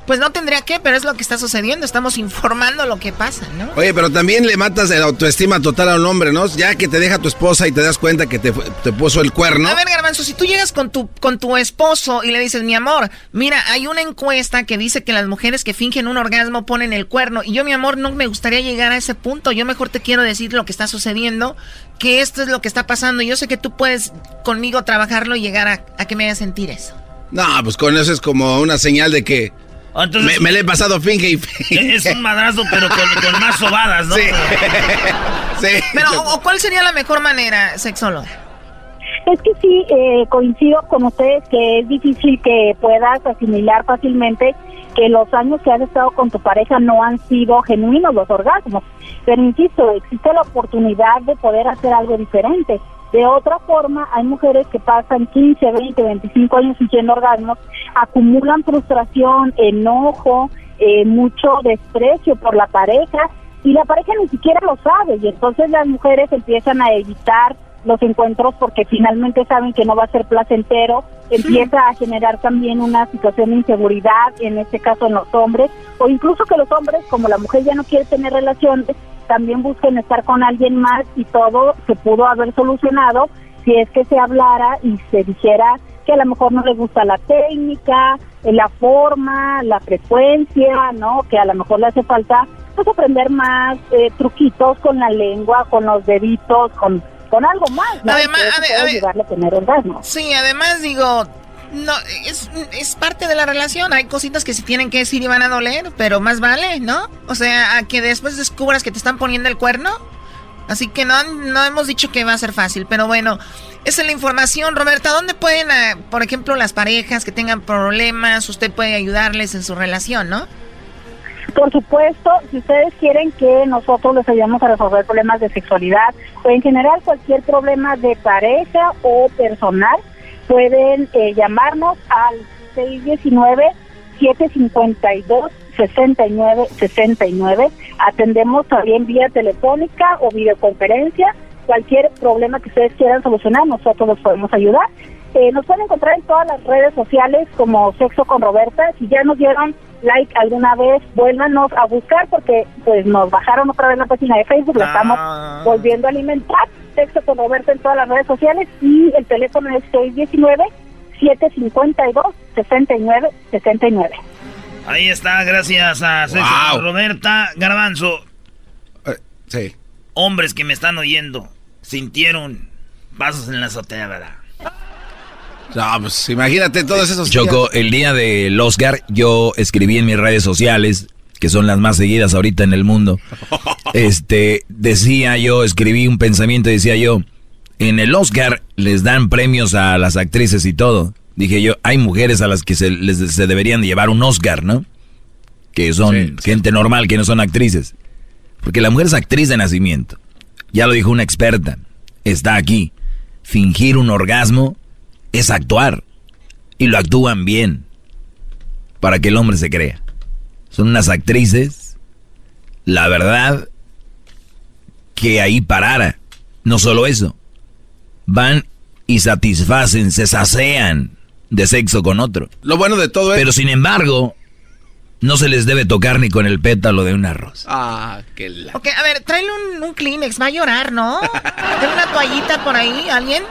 Pues no tendría que, pero es lo que está sucediendo. Estamos informando lo que pasa, ¿no? Oye, pero también le matas la autoestima total a un hombre, ¿no? Ya que te deja tu esposa y te das cuenta que te, te puso el cuerno. A ver, Garbanzo, si tú llegas con tu, con tu esposo y le dices, mi amor, mira, hay una encuesta que dice que las mujeres que fingen un orgasmo ponen el cuerno. Y yo, mi amor, no me gustaría llegar a ese punto. Yo mejor te quiero decir lo que está sucediendo, que esto es lo que está pasando. Y yo sé que tú puedes conmigo trabajarlo y llegar a, a que me haga sentir eso. No, pues con eso es como una señal de que entonces- me, me le he pasado finge y finge. Es un madrazo, pero con, con más sobadas, ¿no? Sí. Sí. Pero, o- ¿cuál sería la mejor manera, sexóloga? Es que sí, eh, coincido con ustedes que es difícil que puedas asimilar fácilmente que los años que has estado con tu pareja no han sido genuinos los orgasmos. Pero insisto, existe la oportunidad de poder hacer algo diferente. De otra forma, hay mujeres que pasan 15, 20, 25 años sintiendo orgasmos, acumulan frustración, enojo, eh, mucho desprecio por la pareja y la pareja ni siquiera lo sabe y entonces las mujeres empiezan a evitar los encuentros porque finalmente saben que no va a ser placentero, empieza a generar también una situación de inseguridad, en este caso en los hombres, o incluso que los hombres, como la mujer ya no quiere tener relaciones, también busquen estar con alguien más y todo se pudo haber solucionado si es que se hablara y se dijera que a lo mejor no le gusta la técnica, eh, la forma, la frecuencia, ¿no? Que a lo mejor le hace falta pues aprender más eh, truquitos con la lengua, con los deditos, con, con algo más, ¿no? Además- ade- ade- ayudarle a tener orgasmo. Sí, además digo, no, es, es parte de la relación. Hay cositas que se tienen que decir y van a doler, pero más vale, ¿no? O sea, a que después descubras que te están poniendo el cuerno. Así que no, no hemos dicho que va a ser fácil, pero bueno, esa es la información. Roberta, ¿dónde pueden, ah, por ejemplo, las parejas que tengan problemas, usted puede ayudarles en su relación, ¿no? Por supuesto, si ustedes quieren que nosotros les ayudemos a resolver problemas de sexualidad o en general cualquier problema de pareja o personal, pueden eh, llamarnos al 619-752-6969. Atendemos también vía telefónica o videoconferencia. Cualquier problema que ustedes quieran solucionar, nosotros los podemos ayudar. Eh, nos pueden encontrar en todas las redes sociales como Sexo con Roberta. Si ya nos dieron like alguna vez, vuélvanos a buscar porque pues nos bajaron otra vez la página de Facebook, la estamos volviendo a alimentar. Sexo con Roberta en todas las redes sociales y el teléfono es 619-752-6969. Ahí está, gracias a Sexo Wow. Roberta Garbanzo. Sí. Hombres que me están oyendo sintieron pasos en la azotea, ¿verdad? No, pues imagínate todos esos Choco, el día del Oscar yo escribí en mis redes sociales, que son las más seguidas ahorita en el mundo, este, decía yo, escribí un pensamiento y decía yo, en el Oscar les dan premios a las actrices y todo. Dije yo, hay mujeres a las que se les se deberían de llevar un Oscar, ¿no? Que son gente normal, que no son actrices. Porque la mujer es actriz de nacimiento. Ya lo dijo una experta. Está aquí. Fingir un orgasmo es actuar. Y lo actúan bien. Para que el hombre se crea. Son unas actrices. La verdad. Que ahí parara. No solo eso. Van y satisfacen, se sacean de sexo con otro. Lo bueno de todo es... Pero sin embargo, no se les debe tocar ni con el pétalo de una rosa. Ah, qué la... Ok, a ver, tráele un, un Kleenex, va a llorar, ¿no? Ten una toallita por ahí, ¿alguien?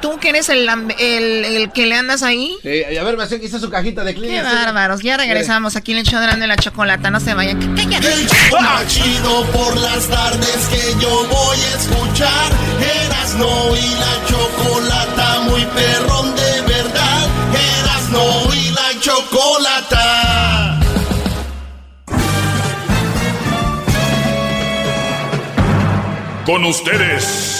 ¿Tú que eres el, el, el que le andas ahí? Sí, a ver, me hace que hizo su cajita de Qué Kleenex. bárbaros, ya regresamos aquí en el show de la chocolata, no se vayan. Cállate. Más chido por las tardes que yo voy a escuchar. Erasno y la chocolata, muy perrón de verdad. Erasno y la chocolata. Con ustedes.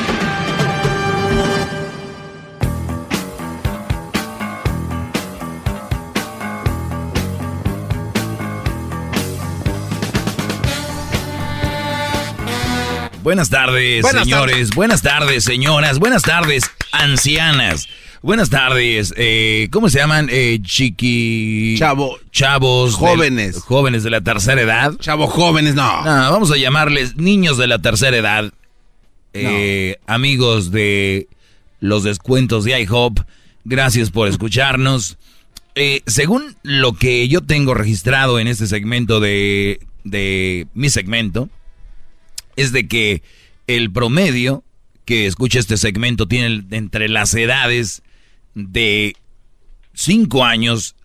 Buenas tardes, Buenas señores. Buenas tardes, señoras. Buenas tardes, ancianas. Buenas tardes. Eh, ¿Cómo se llaman? Eh, chiqui... Chavo. Chavos. Jóvenes. del- jóvenes de la tercera edad. Chavo jóvenes, no. No, vamos a llamarles niños de la tercera edad. Eh, Amigos de los descuentos de IHOP. Gracias por escucharnos. Eh, según lo que yo tengo registrado en este segmento de, de mi segmento, es de que el promedio que escucha este segmento tiene entre las edades de 5 años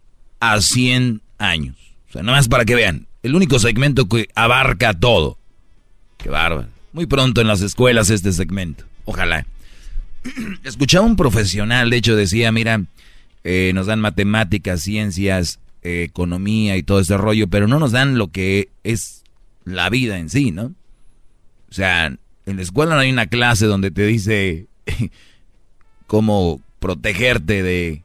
a 100 años. O sea, nada más para que vean. El único segmento que abarca todo. Qué bárbaro. Muy pronto en las escuelas este segmento. Ojalá. Escuchaba un profesional, de hecho decía, mira, eh, nos dan matemáticas, ciencias, eh, economía y todo este rollo, pero no nos dan lo que es la vida en sí, ¿no? O sea, en la escuela no hay una clase donde te dice cómo protegerte de...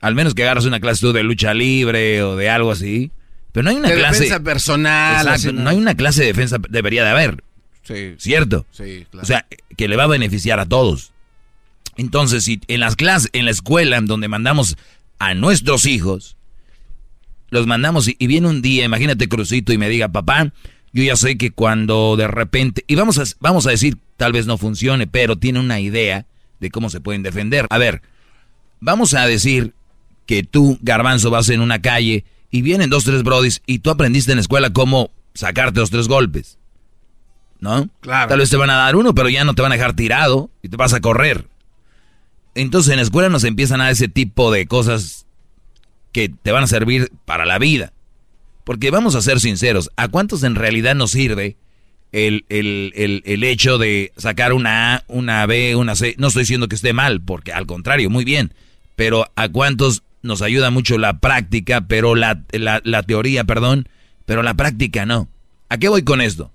Al menos que agarras una clase tú de lucha libre o de algo así. Pero no hay una De clase... defensa personal. Exacto, no hay una clase de defensa, debería de haber. Sí. ¿Cierto? Sí, claro. O sea, que le va a beneficiar a todos. Entonces, si en las clases, en la escuela en donde mandamos a nuestros hijos, los mandamos y, y viene un día, imagínate Crucito y me diga, papá, yo ya sé que cuando de repente, y vamos a, vamos a decir, tal vez no funcione, pero tiene una idea de cómo se pueden defender. A ver, vamos a decir que tú, garbanzo, vas en una calle y vienen dos, tres brodis y tú aprendiste en la escuela cómo sacarte los tres golpes. ¿No? Claro. Tal vez te van a dar uno, pero ya no te van a dejar tirado y te vas a correr. Entonces en la escuela nos empiezan a dar ese tipo de cosas que te van a servir para la vida. Porque vamos a ser sinceros, ¿a cuántos en realidad nos sirve el, el- el- el hecho de sacar una A, una B, una C? No estoy diciendo que esté mal, porque al contrario, muy bien. Pero ¿a cuántos nos ayuda mucho la práctica, pero la, la- la teoría, perdón, pero la práctica no? ¿A qué voy con esto?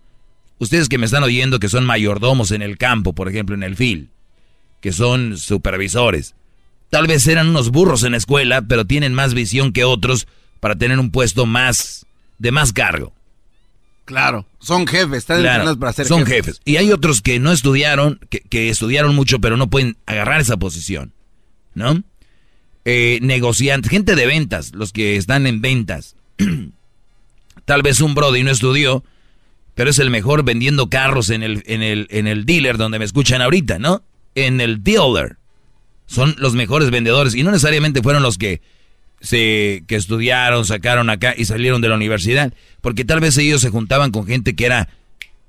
Ustedes que me están oyendo que son mayordomos en el campo, por ejemplo, en el FIL, que son supervisores. Tal vez eran unos burros en la escuela, pero tienen más visión que otros para tener un puesto más de más cargo. Claro. Son jefes, están Claro, entrenados para ser son jefes. Y hay otros que no estudiaron, que, que estudiaron mucho, pero no pueden agarrar esa posición. ¿No? Eh, negociantes, gente de ventas, los que están en ventas. Tal vez un Brody no estudió, pero es el mejor vendiendo carros en el, en el, en el dealer donde me escuchan ahorita, ¿no? En el dealer. Son los mejores vendedores y no necesariamente fueron los que se que estudiaron, sacaron acá y salieron de la universidad, porque tal vez ellos se juntaban con gente que era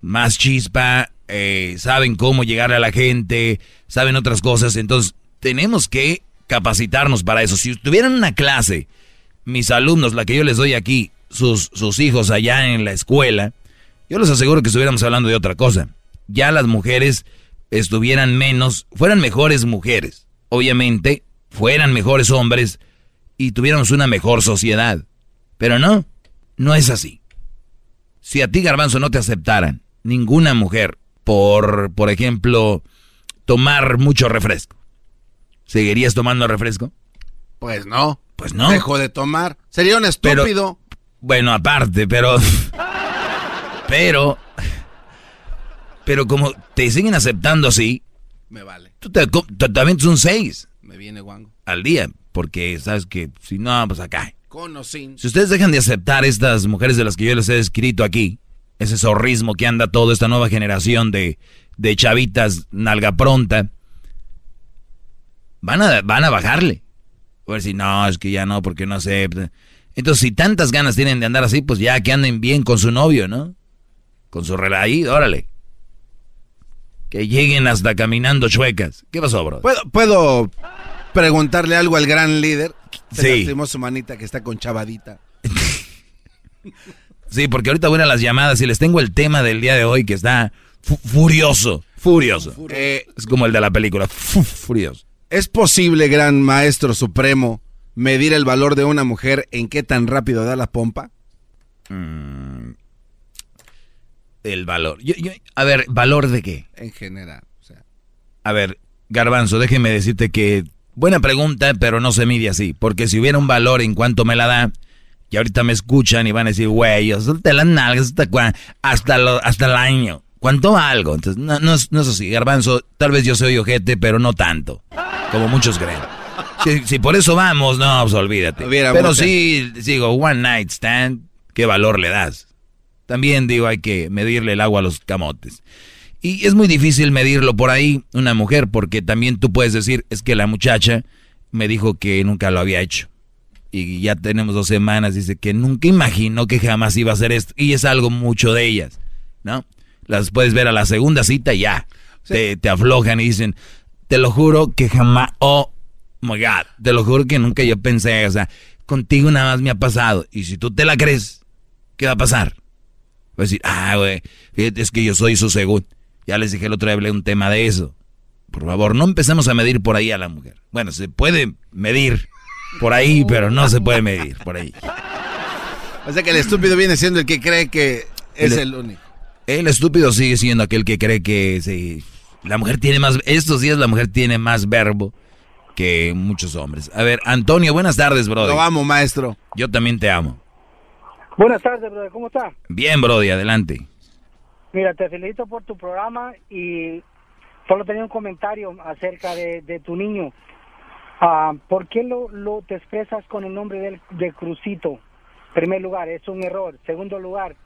más chispa, eh, saben cómo llegar a la gente, saben otras cosas, entonces tenemos que capacitarnos para eso. Si tuvieran una clase, mis alumnos, la que yo les doy aquí, sus, sus hijos allá en la escuela, yo les aseguro que estuviéramos hablando de otra cosa. Ya las mujeres estuvieran menos, fueran mejores mujeres, obviamente, fueran mejores hombres y tuviéramos una mejor sociedad. Pero no, no es así. Si a ti, Garbanzo, no te aceptaran ninguna mujer por, por ejemplo, tomar mucho refresco, ¿seguirías tomando refresco? Pues no. Pues no. Dejo de tomar. Sería un Pero- estúpido. Bueno, aparte, pero. Pero. Pero como te siguen aceptando así, Me vale. tú te, te, te un 6 Me viene guango. al día. Porque sabes que si no, pues acá. Con o sin. Si ustedes dejan de aceptar estas mujeres de las que yo les he descrito aquí, ese zorrismo que anda toda esta nueva generación de, de chavitas nalga pronta, van a, van a bajarle. A ver si no, es que ya no, porque no acepta. Entonces, si tantas ganas tienen de andar así, pues ya que anden bien con su novio, ¿no? Con su rela ahí, órale. Que lleguen hasta caminando chuecas. ¿Qué pasó, bro? ¿Puedo, puedo preguntarle algo al gran líder? Se Sí. su manita que está con chavadita. Sí, porque ahorita voy a las llamadas y les tengo el tema del día de hoy que está fu- furioso, furioso. Eh, es como el de la película, fu- furioso. ¿Es posible, gran maestro supremo, medir el valor de una mujer en qué tan rápido da la pompa? Mm. El valor. Yo- yo- a ver, ¿valor de qué? En general. o sea. A ver, Garbanzo, déjeme decirte que buena pregunta, pero no se mide así. Porque si hubiera un valor en cuanto me la da, y ahorita me escuchan y van a decir, güey, las nalgas hasta, hasta, lo- hasta el año. ¿Cuánto valgo? Entonces, no, no, es, no es así. Garbanzo, tal vez yo soy ojete, pero no tanto. Como muchos creen. Si, si por eso vamos, no, pues olvídate. Hubiera pero mucha- sí, digo, one night stand, ¿qué valor le das? También digo, hay que medirle el agua a los camotes. Y es muy difícil medirlo por ahí, una mujer, porque también tú puedes decir, es que la muchacha me dijo que nunca lo había hecho. Y ya tenemos dos semanas, dice que nunca imaginó que jamás iba a hacer esto. Y es algo mucho de ellas, ¿no? Las puedes ver a la segunda cita y ya. Te, te aflojan y dicen, te lo juro que jamás, oh my God, te lo juro que nunca yo pensé, o sea, contigo nada más me ha pasado. Y si tú te la crees, ¿qué va a pasar? Va a decir, ah, güey, fíjate, es que yo soy su segundo. Ya les dije el otro día, hablé un tema de eso. Por favor, no empecemos a medir por ahí a la mujer. Bueno, se puede medir por ahí, pero no se puede medir por ahí. O sea que el estúpido viene siendo el que cree que es El- el único. El estúpido sigue siendo aquel que cree que sí, la mujer tiene más, estos días la mujer tiene más verbo que muchos hombres. A ver, Antonio, buenas tardes, brother. Lo amo, maestro. Yo también te amo. Buenas tardes, brother. ¿Cómo está? Bien, brody, adelante. Mira, te felicito por tu programa y solo tenía un comentario acerca de, tu niño. Ah, ¿Por qué lo, lo te expresas con el nombre del, de Crucito? Primer lugar, es un error. Segundo lugar,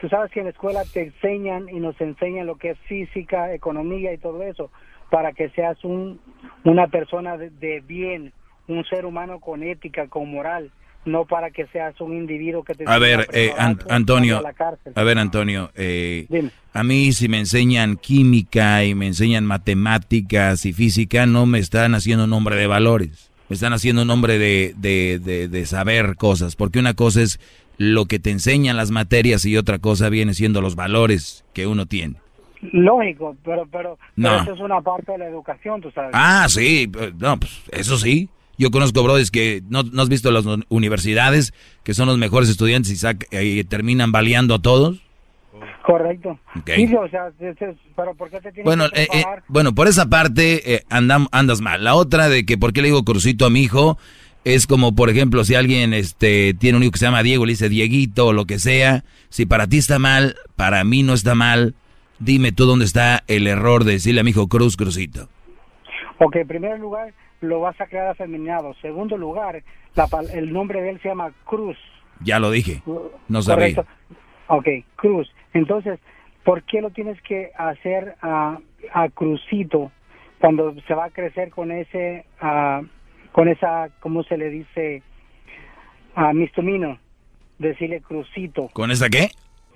tú sabes que en la escuela te enseñan y nos enseñan lo que es física, economía y todo eso para que seas un, una persona de bien, un ser humano con ética, con moral, no para que seas un individuo que te A ver, eh, An- Antonio, a la cárcel. a ver, Antonio, eh, a mí si me enseñan química y me enseñan matemáticas y física, no me están haciendo un hombre de valores, me están haciendo un hombre de, de, de, de saber cosas, porque una cosa es lo que te enseñan las materias y otra cosa viene siendo los valores que uno tiene. Lógico, pero, pero, No. pero eso es una parte de la educación, tú sabes. Ah, sí, no, pues eso sí. Yo conozco brothers que no, no has visto las un- universidades que son los mejores estudiantes y, sac- y terminan baleando a todos. Correcto. Sí, o sea, pero ¿por qué te tienes Bueno, que eh, eh, bueno, por esa parte eh, andam- andas mal. La otra de que por qué le digo crucito a mi hijo es como, por ejemplo, si alguien este, tiene un hijo que se llama Diego, le dice Dieguito o lo que sea. Si para ti está mal, para mí no está mal. Dime tú dónde está el error de decirle a mi hijo Cruz, Crucito. Ok, en primer lugar, lo vas a crear afeminado. Segundo lugar, la el nombre de él se llama Cruz. Ya lo dije. No sabía. Correcto. Ok, Cruz. Entonces, ¿por qué lo tienes que hacer a, a Crucito cuando se va a crecer con ese, con esa, ¿cómo se le dice? a mistomino. Decirle Crucito. ¿Con esa qué?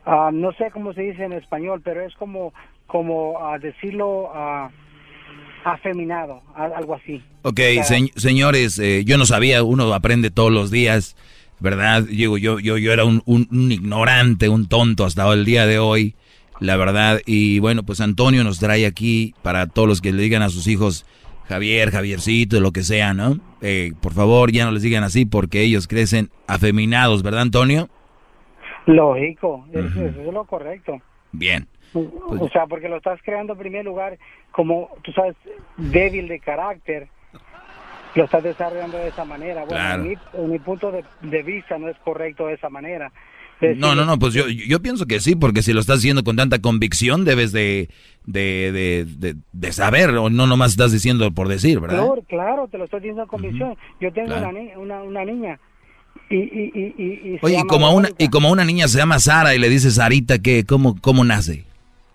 Ah, no sé cómo se dice en español, pero es como, como ah, decirlo ah, afeminado, algo así. Ok, O sea, se- señores, eh, yo no sabía, uno aprende todos los días, ¿verdad? Digo, yo, yo, yo era un, un- un ignorante, un tonto hasta el día de hoy, la verdad. Y bueno, pues Antonio nos trae aquí para todos los que le digan a sus hijos Javier, Javiercito, lo que sea, ¿no? Eh, por favor, ya no les digan así porque ellos crecen afeminados, ¿verdad, Antonio? Lógico, es- eso es lo correcto. Bien. O sea, porque lo estás creando en primer lugar como, tú sabes, débil de carácter. Lo estás desarrollando de esa manera. Bueno, Claro. en, mi, en mi punto de, de vista no es correcto de esa manera. No, no, no, pues yo, yo pienso que sí, porque si lo estás haciendo con tanta convicción, debes de, de, de, de, saber, o no nomás estás diciendo por decir, ¿verdad? Claro, claro, te lo estoy diciendo con convicción. Yo tengo Claro. una, ni- una, una niña y, y, y, y, Oye, y como, a una, y como a una niña se llama Sara y le dice Sarita, ¿qué, cómo, ¿cómo nace?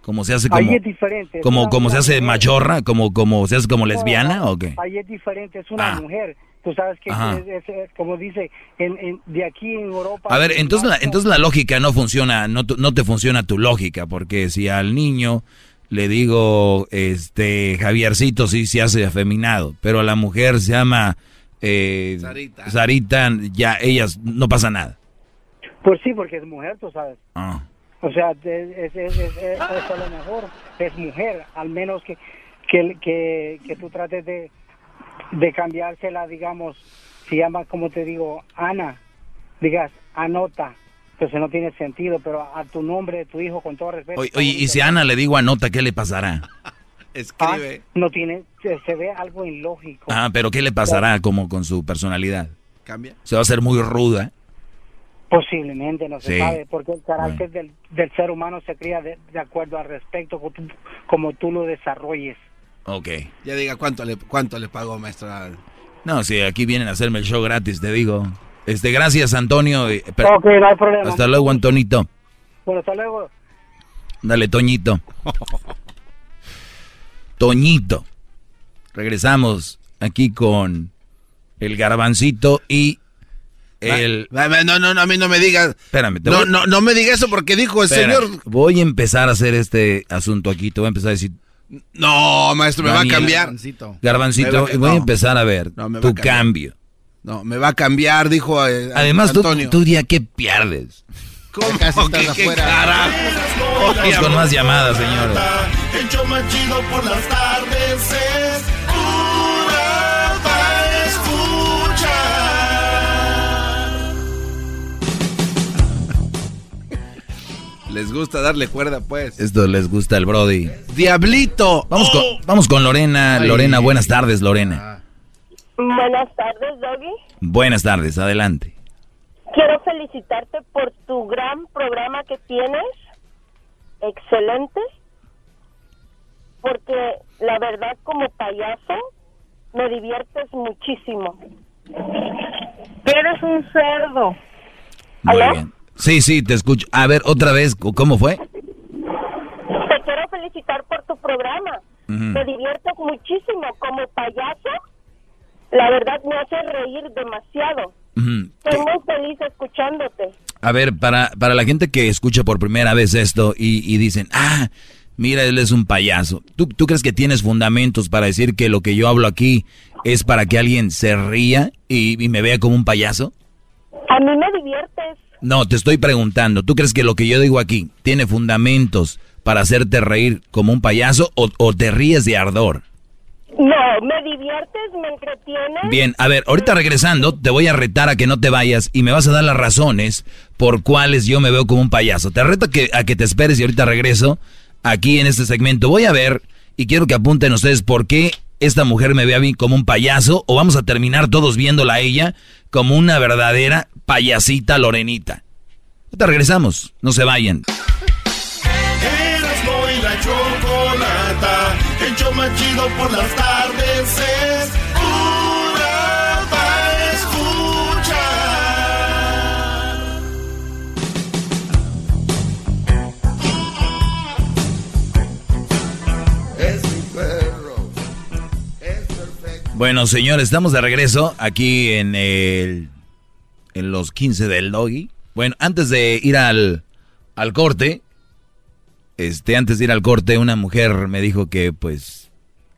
¿Cómo se hace como, Ahí es diferente. como, como se hace mujer. machorra? ¿Como, como se hace como No, lesbiana no, o qué? Ahí es diferente, es una Ah. mujer. Tú sabes que, es- es- es- como dice, en, en- de aquí en Europa... A ver, entonces la, entonces la lógica no funciona, no, tu- no te funciona tu lógica, porque si al niño le digo, este, Javiercito sí se hace afeminado, pero a la mujer se llama eh, Sarita. Sarita, ya ellas no pasa nada. Pues sí, porque es mujer, tú sabes. Ah. O sea, es, es, es, es- es- es a lo mejor es mujer, al menos que, que, que, que tú trates de, de cambiársela, digamos, se llama, como te digo, Ana, digas, anota, pues no tiene sentido, pero a, tu nombre, tu hijo, con todo respeto. Oye, oye, y si a Ana le digo anota, ¿qué le pasará? Escribe. no tiene, se, se ve algo ilógico. Ah, pero ¿qué le pasará como con su personalidad? ¿Cambia? Se va a hacer muy ruda. Posiblemente, no se Sí. sabe, porque el carácter del, del ser humano se cría de, de acuerdo al respecto como tú, como tú lo desarrolles. Ok. Ya diga cuánto le, cuánto le pagó, maestra. No, si aquí vienen a hacerme el show gratis, te digo. Este, gracias, Antonio. eh, Ok, no hay problema. Hasta luego, Antonito. Bueno, hasta luego. Dale, Toñito. Toñito. Regresamos aquí con el garbancito y el... No, no, no, a mí no me digas. Espérame, te No, voy- no, no me diga eso porque dijo el Espera, señor. Voy a empezar a hacer este asunto aquí. Te voy a empezar a decir... No, maestro, me va a Daniel, cambiar. Garbancito, Me va a- voy a no. empezar a ver No, me va tu a cambiar. cambio. No, me va a cambiar, dijo eh, Además, tú, Antonio. tú ya que pierdes. ¿Cómo casi estás qué afuera. carajo? Vamos con más llamadas, señores. El por las tardes Les gusta darle cuerda, pues. Esto les gusta el Brody. ¡Diablito! Vamos, con, vamos con Lorena. Ay. Lorena, buenas tardes, Lorena. Buenas tardes, Doggy. Buenas tardes, adelante. Quiero felicitarte por tu gran programa que tienes. Excelente. Porque la verdad, como payaso, me diviertes muchísimo. Eres un cerdo. Muy ¿Aló? bien. Sí, sí, te escucho. A ver, otra vez, ¿cómo fue? Te quiero felicitar por tu programa. Me diviertes muchísimo. Como payaso, la verdad me hace reír demasiado. Estoy muy feliz escuchándote. A ver, para, para la gente que escucha por primera vez esto y, y dicen, ah, mira, él es un payaso. ¿Tú, ¿Tú crees que tienes fundamentos para decir que lo que yo hablo aquí es para que alguien se ría y, y me vea como un payaso? A mí me diviertes. No, te estoy preguntando, ¿tú crees que lo que yo digo aquí tiene fundamentos para hacerte reír como un payaso o, o te ríes de ardor? No, me diviertes, me entretienes. Bien, a ver, ahorita regresando, te voy a retar a que no te vayas y me vas a dar las razones por cuales yo me veo como un payaso. Te reto a que, a que te esperes y ahorita regreso aquí en este segmento. Voy a ver y quiero que apunten ustedes por qué esta mujer me ve a mí como un payaso o vamos a terminar todos viéndola a ella como una verdadera payasita lorenita. Ahorita regresamos, no se vayan. Erasmo y la chocolata, el show más chido por las tardes es pura para escuchar. Es mi perro. Es perfecto. Bueno, señores, estamos de regreso aquí en el en los 15 del Doggy. Bueno, antes de ir al, al corte, este, antes de ir al corte, una mujer me dijo que, pues,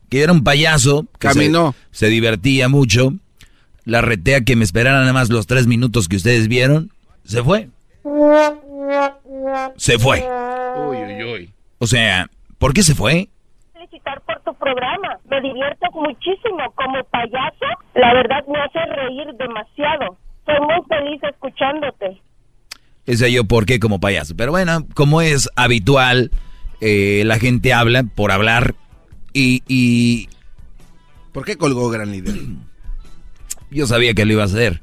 que era un payaso, que se- Caminó. Se, divertía mucho. La reté a que me esperaran nada más los tres minutos que ustedes vieron. Se fue. Se fue. Uy, uy, uy. O sea, ¿por qué se fue? felicitar por tu programa. Me diviertes muchísimo. Como payaso, la verdad me hace reír demasiado. Soy muy feliz escuchándote. Ese yo por qué como payaso. Pero bueno, como es habitual, eh, la gente habla por hablar y, y ¿Por qué colgó gran líder? yo sabía que lo iba a hacer.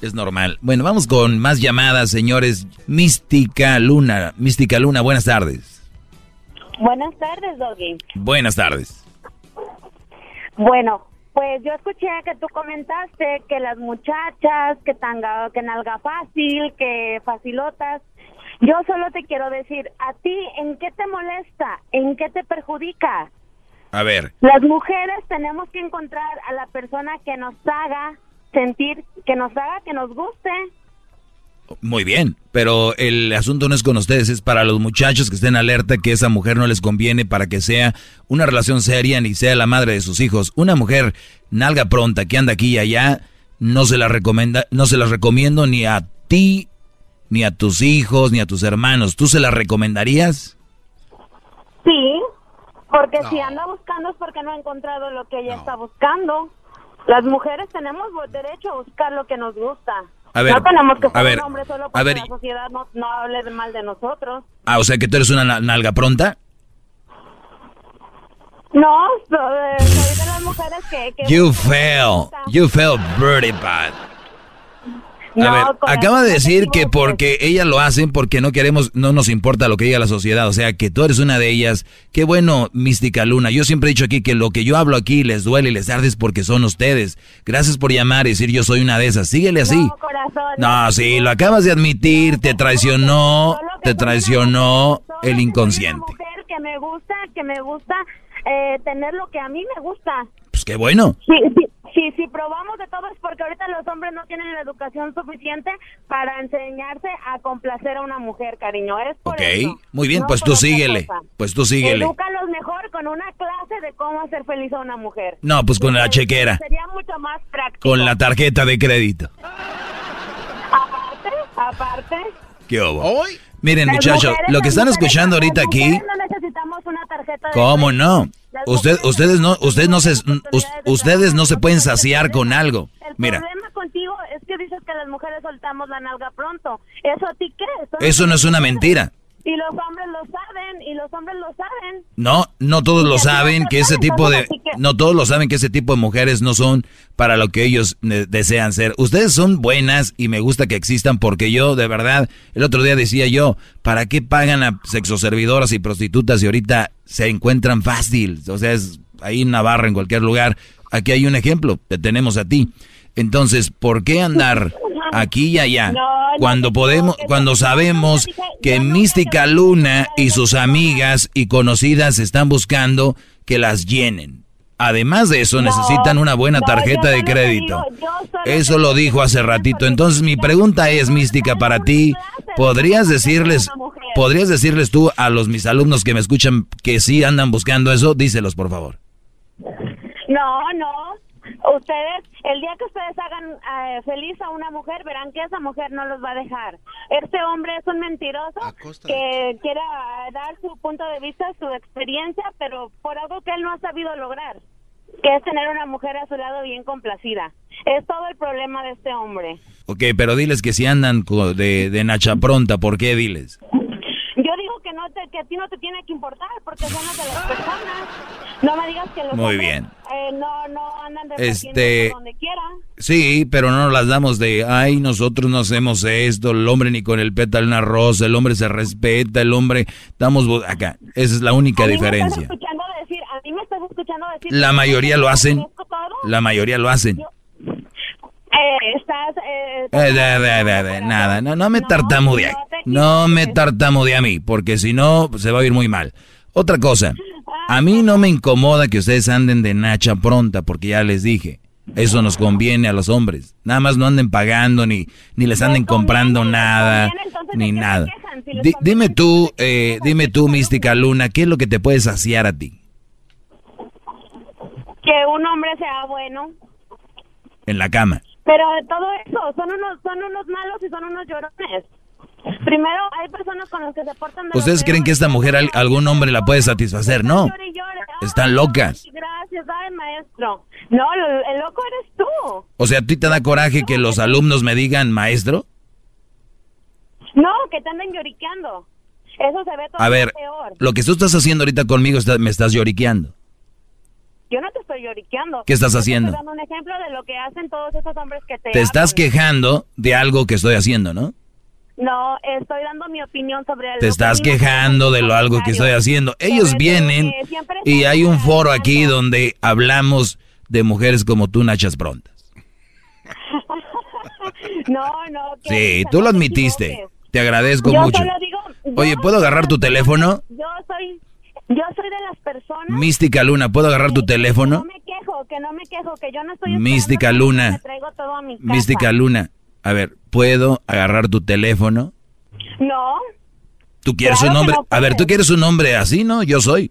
Es normal. Bueno, vamos con más llamadas, señores. Mística Luna. Mística Luna, buenas tardes. Buenas tardes, Doggy. Buenas tardes. Bueno, pues yo escuché que tú comentaste que las muchachas, que tanga, que nalga fácil, que facilotas. Yo solo te quiero decir, ¿a ti en qué te molesta? ¿En qué te perjudica? A ver, Las mujeres tenemos que encontrar a la persona que nos haga sentir, que nos haga que nos guste. Muy bien. Pero el asunto no es con ustedes, es para los muchachos que estén alerta que esa mujer no les conviene para que sea una relación seria ni sea la madre de sus hijos. Una mujer nalga pronta que anda aquí y allá, no se la recomienda, no se las recomiendo ni a ti, ni a tus hijos, ni a tus hermanos. ¿Tú se las recomendarías? Sí, porque si anda buscando es porque no ha encontrado lo que ella está buscando. Las mujeres tenemos derecho a buscar lo que nos gusta. A ver, no tenemos que a ser ver, un hombre solo a porque ver. la sociedad no, no hable de mal de nosotros. Ah, o sea que tú eres una na- nalga pronta. No, eh, soy de las mujeres que... que You fail. You fail pretty bad. A ver, acaba de decir que equivoques. porque ellas lo hacen, porque no queremos, no nos importa lo que diga la sociedad. O sea, que tú eres una de ellas. Qué bueno, Mística Luna. Yo siempre he dicho aquí que lo que yo hablo aquí les duele y les arde es porque son ustedes. Gracias por llamar y decir yo soy una de esas. Síguele así. No, corazón. No, sí, lo acabas de admitir. Te traicionó, te traicionó el inconsciente. mujer que me gusta, que me gusta eh, tener lo que a mí me gusta. Pues qué bueno. Sí, sí, sí, si probamos de todo es porque ahorita los hombres no tienen la educación suficiente para enseñarse a complacer a una mujer, cariño. Es por Ok, eso. muy bien, No pues tú síguele. cosa. Pues tú síguele. Edúcalos mejor con una clase de cómo hacer feliz a una mujer. No, pues con la chequera. Sería mucho más práctico. Con la tarjeta de crédito. Aparte, aparte. ¿Qué hubo? Miren, las muchachos, lo que están escuchando ahorita aquí, No necesitamos una tarjeta de ¿cómo no? Usted, ustedes no, ustedes no se, us- ustedes no se pueden saciar con algo. El Mira, problema contigo es que dices que las mujeres soltamos la nalga pronto. ¿Eso a ti qué? eso no es una mentira. Y los hombres lo saben, y los hombres lo saben. No, no todos lo saben que ese tipo de, no todos lo saben que ese tipo de mujeres no son para lo que ellos desean ser. Ustedes son buenas y me gusta que existan porque yo, de verdad, el otro día decía yo, ¿para qué pagan a sexoservidoras y prostitutas y ahorita se encuentran fácil? O sea, es ahí en Navarra, en cualquier lugar. Aquí hay un ejemplo, te tenemos a ti. Entonces, ¿por qué andar aquí y allá? Cuando podemos, cuando sabemos que Mística Luna y sus amigas y conocidas están buscando que las llenen. Además de eso, necesitan una buena tarjeta de crédito. Eso lo dijo hace ratito. Entonces, mi pregunta es, Mística, para ti, ¿podrías decirles, podrías decirles tú a los mis alumnos que me escuchan que sí andan buscando eso? Díselos, por favor. No, no. Ustedes, el día que ustedes hagan eh, feliz a una mujer, verán que esa mujer no los va a dejar. Este hombre es un mentiroso que quiere ah, dar su punto de vista, su experiencia, pero por algo que él no ha sabido lograr, que es tener una mujer a su lado bien complacida. Es todo el problema de este hombre. Ok, pero diles que si andan co- de, de Nacha Pronta, ¿por qué diles? Yo que no te, que a ti no te tiene que importar porque son las de las personas. No me digas que los Muy hombres, bien. eh, no, no andan Este- donde quiera. Sí, pero no nos las damos de, ay, nosotros no hacemos esto, el hombre ni con el pétalo una rosa, el hombre se respeta, el hombre, estamos acá. Esa es la única A mí me estás diferencia. escuchando decir, a mí me estás escuchando decir. La mayoría lo hacen, la mayoría lo hacen. Eh, estás, eh, Eh, nada, no, no me tartamude, no me tartamude a mí, porque si no, se va a ir muy mal. Otra cosa, a mí no me incomoda que ustedes anden de Nacha Pronta, porque ya les dije, eso nos conviene a los hombres. Nada más no anden pagando, ni, ni les anden comprando nada, ni nada. Di- dime tú, eh, dime tú, Mística Luna, ¿qué es lo que te puede saciar a ti que un hombre sea bueno. en la cama? Pero de todo eso, son unos, son unos malos y son unos llorones. Primero, hay personas con las que se portan de ¿Ustedes creen que esta mujer al- algún hombre la puede satisfacer? No. Llore. Están locas. Gracias, ay, maestro. No, el, el loco eres tú. O sea, ¿a ti te da coraje que los alumnos me digan maestro? No, que te anden lloriqueando. Eso se ve todo A ver, peor. lo que tú estás haciendo ahorita conmigo está- me estás lloriqueando. Yo no te estoy lloriqueando. ¿Qué estás haciendo? Estoy dando un ejemplo de lo que hacen todos esos hombres que te Te estás quejando de algo que estoy haciendo, ¿no? No, estoy dando mi opinión sobre el Te estás quejando de lo algo que estoy haciendo. Ellos vienen y hay un foro aquí donde hablamos de mujeres como tú, Nachas Prontas. No, no. Sí, tú lo te admitiste. Te agradezco Yo mucho. digo- Oye, ¿puedo agarrar tu teléfono? Yo soy, yo soy de las personas. Mística Luna, ¿puedo agarrar tu teléfono? No me quejo, que no me quejo, que yo no estoy. Mística Luna. Me traigo todo a mi casa. Mística Luna, a ver, ¿puedo agarrar tu teléfono? No. ¿Tú quieres Claro un que nombre? no a ver, ¿tú quieres un nombre así, no? Yo soy.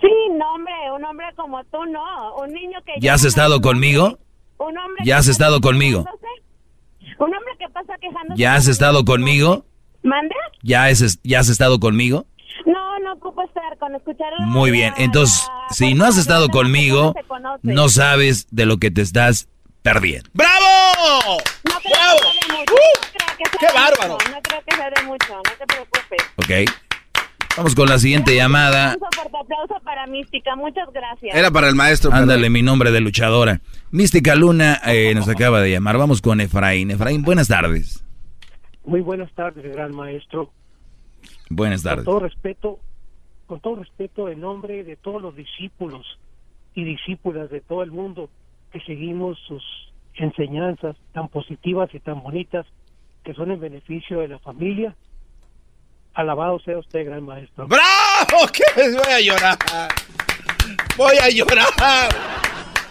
Sí, no, hombre, un hombre como tú no. Un niño que. ¿Ya has estado conmigo? Un hombre ¿Ya has estado conmigo? Un hombre que pasa quejándose. ¿Ya has estado conmigo? ¿Mande? ¿Ya has, ¿Ya has estado conmigo? No, no ocupo estar con escuchar. Muy bien, entonces, si no has estado conmigo, no sabes de lo que te estás perdiendo. ¡Bravo! No creo ¡Bravo! que sea de mucho. ¡Uh! no creo que sea ¡Qué de bárbaro! mucho, No creo que sea de mucho, no te preocupes. Ok. Vamos con la siguiente llamada. Un fuerte aplauso para Mística, muchas gracias. Era para el maestro. Ándale, mi nombre de luchadora. Mística Luna eh, nos acaba de llamar. Vamos con Efraín. Efraín, buenas tardes. Muy buenas tardes, gran maestro. Buenas tardes. Con todo respeto, con todo respeto en nombre de todos los discípulos y discípulas de todo el mundo que seguimos sus enseñanzas tan positivas y tan bonitas que son en beneficio de la familia. Alabado sea usted, gran maestro. ¡Bravo! ¿Qué? Voy a llorar. Voy a llorar.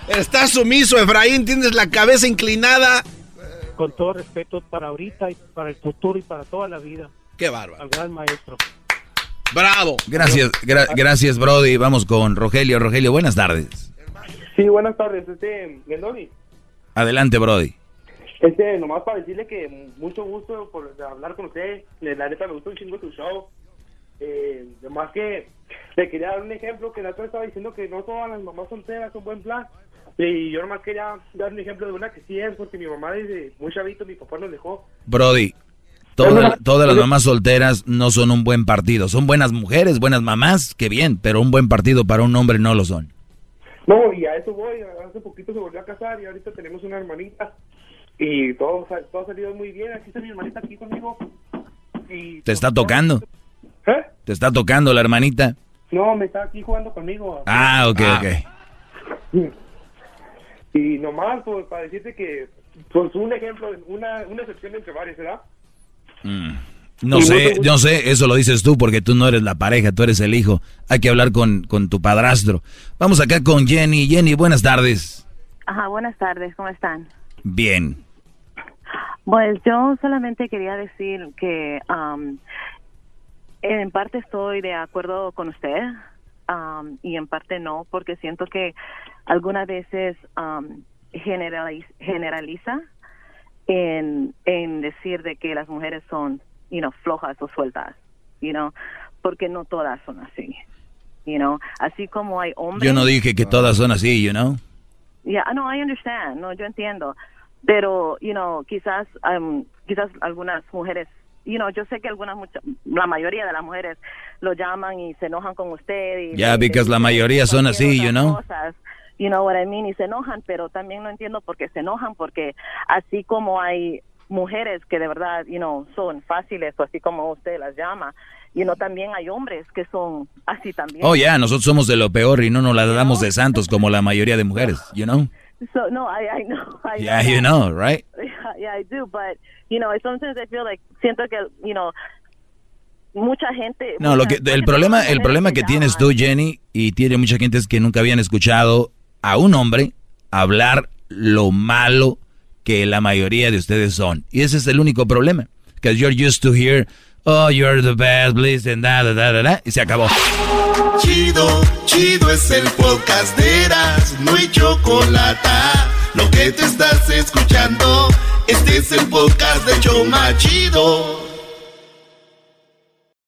Estás sumiso, Efraín. Tienes la cabeza inclinada. Con todo respeto para ahorita y para el futuro y para toda la vida. Qué bárbaro. Al gran maestro. Bravo. Gracias, gra- gracias, Brody. Vamos con Rogelio. Rogelio, buenas tardes. Sí, buenas tardes, este, Gendoni. Adelante, Brody. Este, nomás para decirle que mucho gusto por hablar con usted. La neta me gusta un chingo su show. Eh, además que le quería dar un ejemplo que la otra estaba diciendo que no todas las mamás solteras son buen plan. Y yo nomás quería dar un ejemplo de una que sí es, porque mi mamá desde muy chavito, mi papá nos dejó. Brody, toda- todas las mamás solteras no son un buen partido. Son buenas mujeres, buenas mamás, qué bien, pero un buen partido para un hombre no lo son. No, y a eso voy. Hace poquito se volvió a casar y ahorita tenemos una hermanita. Y todo, todo ha salido muy bien. Aquí está mi hermanita aquí conmigo. Y ¿Te está tocando? ¿Eh? ¿Te está tocando la hermanita? No, me está aquí jugando conmigo. Ah, ok, ok. Y nomás pues, para decirte que, pues un ejemplo, una, una excepción entre varios, ¿verdad? Mm. No Y sé, no sé, eso lo dices tú porque tú no eres la pareja, tú eres el hijo. Hay que hablar con, con tu padrastro. Vamos acá con Jenny. Jenny, buenas tardes. Ajá, buenas tardes, ¿cómo están? Bien. Pues yo solamente quería decir que am, en parte estoy de acuerdo con usted am, y en parte no, porque siento que algunas veces am, generaliz- generaliza en, en decir de que las mujeres son, you know, flojas o sueltas, you know, porque no todas son así, you know, así como hay hombres. Yo no dije que todas son así, you know. Yeah, no, I understand. No, yo entiendo. Pero, you know, quizás, um, quizás algunas mujeres, you know, yo sé que algunas, mucha- la mayoría de las mujeres lo llaman y se enojan con usted. Ya, because le la mayoría son así, you know. cosas, you know what I mean, y se enojan, pero también no entiendo por qué se enojan, porque así como hay mujeres que de verdad, you know, son fáciles, o así como usted las llama, you know, también hay hombres que son así también. Oh, ya, nosotros somos de lo peor y no nos la damos de santos como la mayoría de mujeres, you know. So, no, I, I know. I Yeah, know you know, right? Yeah, yeah, I do, but you know, sometimes I feel like siento que you know mucha gente. No, lo que el problema el problema que tienes tú, Jenny, y tiene mucha gente es que nunca habían escuchado a un hombre hablar lo malo que la mayoría de ustedes son. Y ese es el único problema. Because you're used to hear, oh, you're the best, please, and da, da, da, da, y se acabó. Chido, chido es el podcast de Eras, no hay chocolate. Lo que te estás escuchando, este es el podcast de Choma Chido.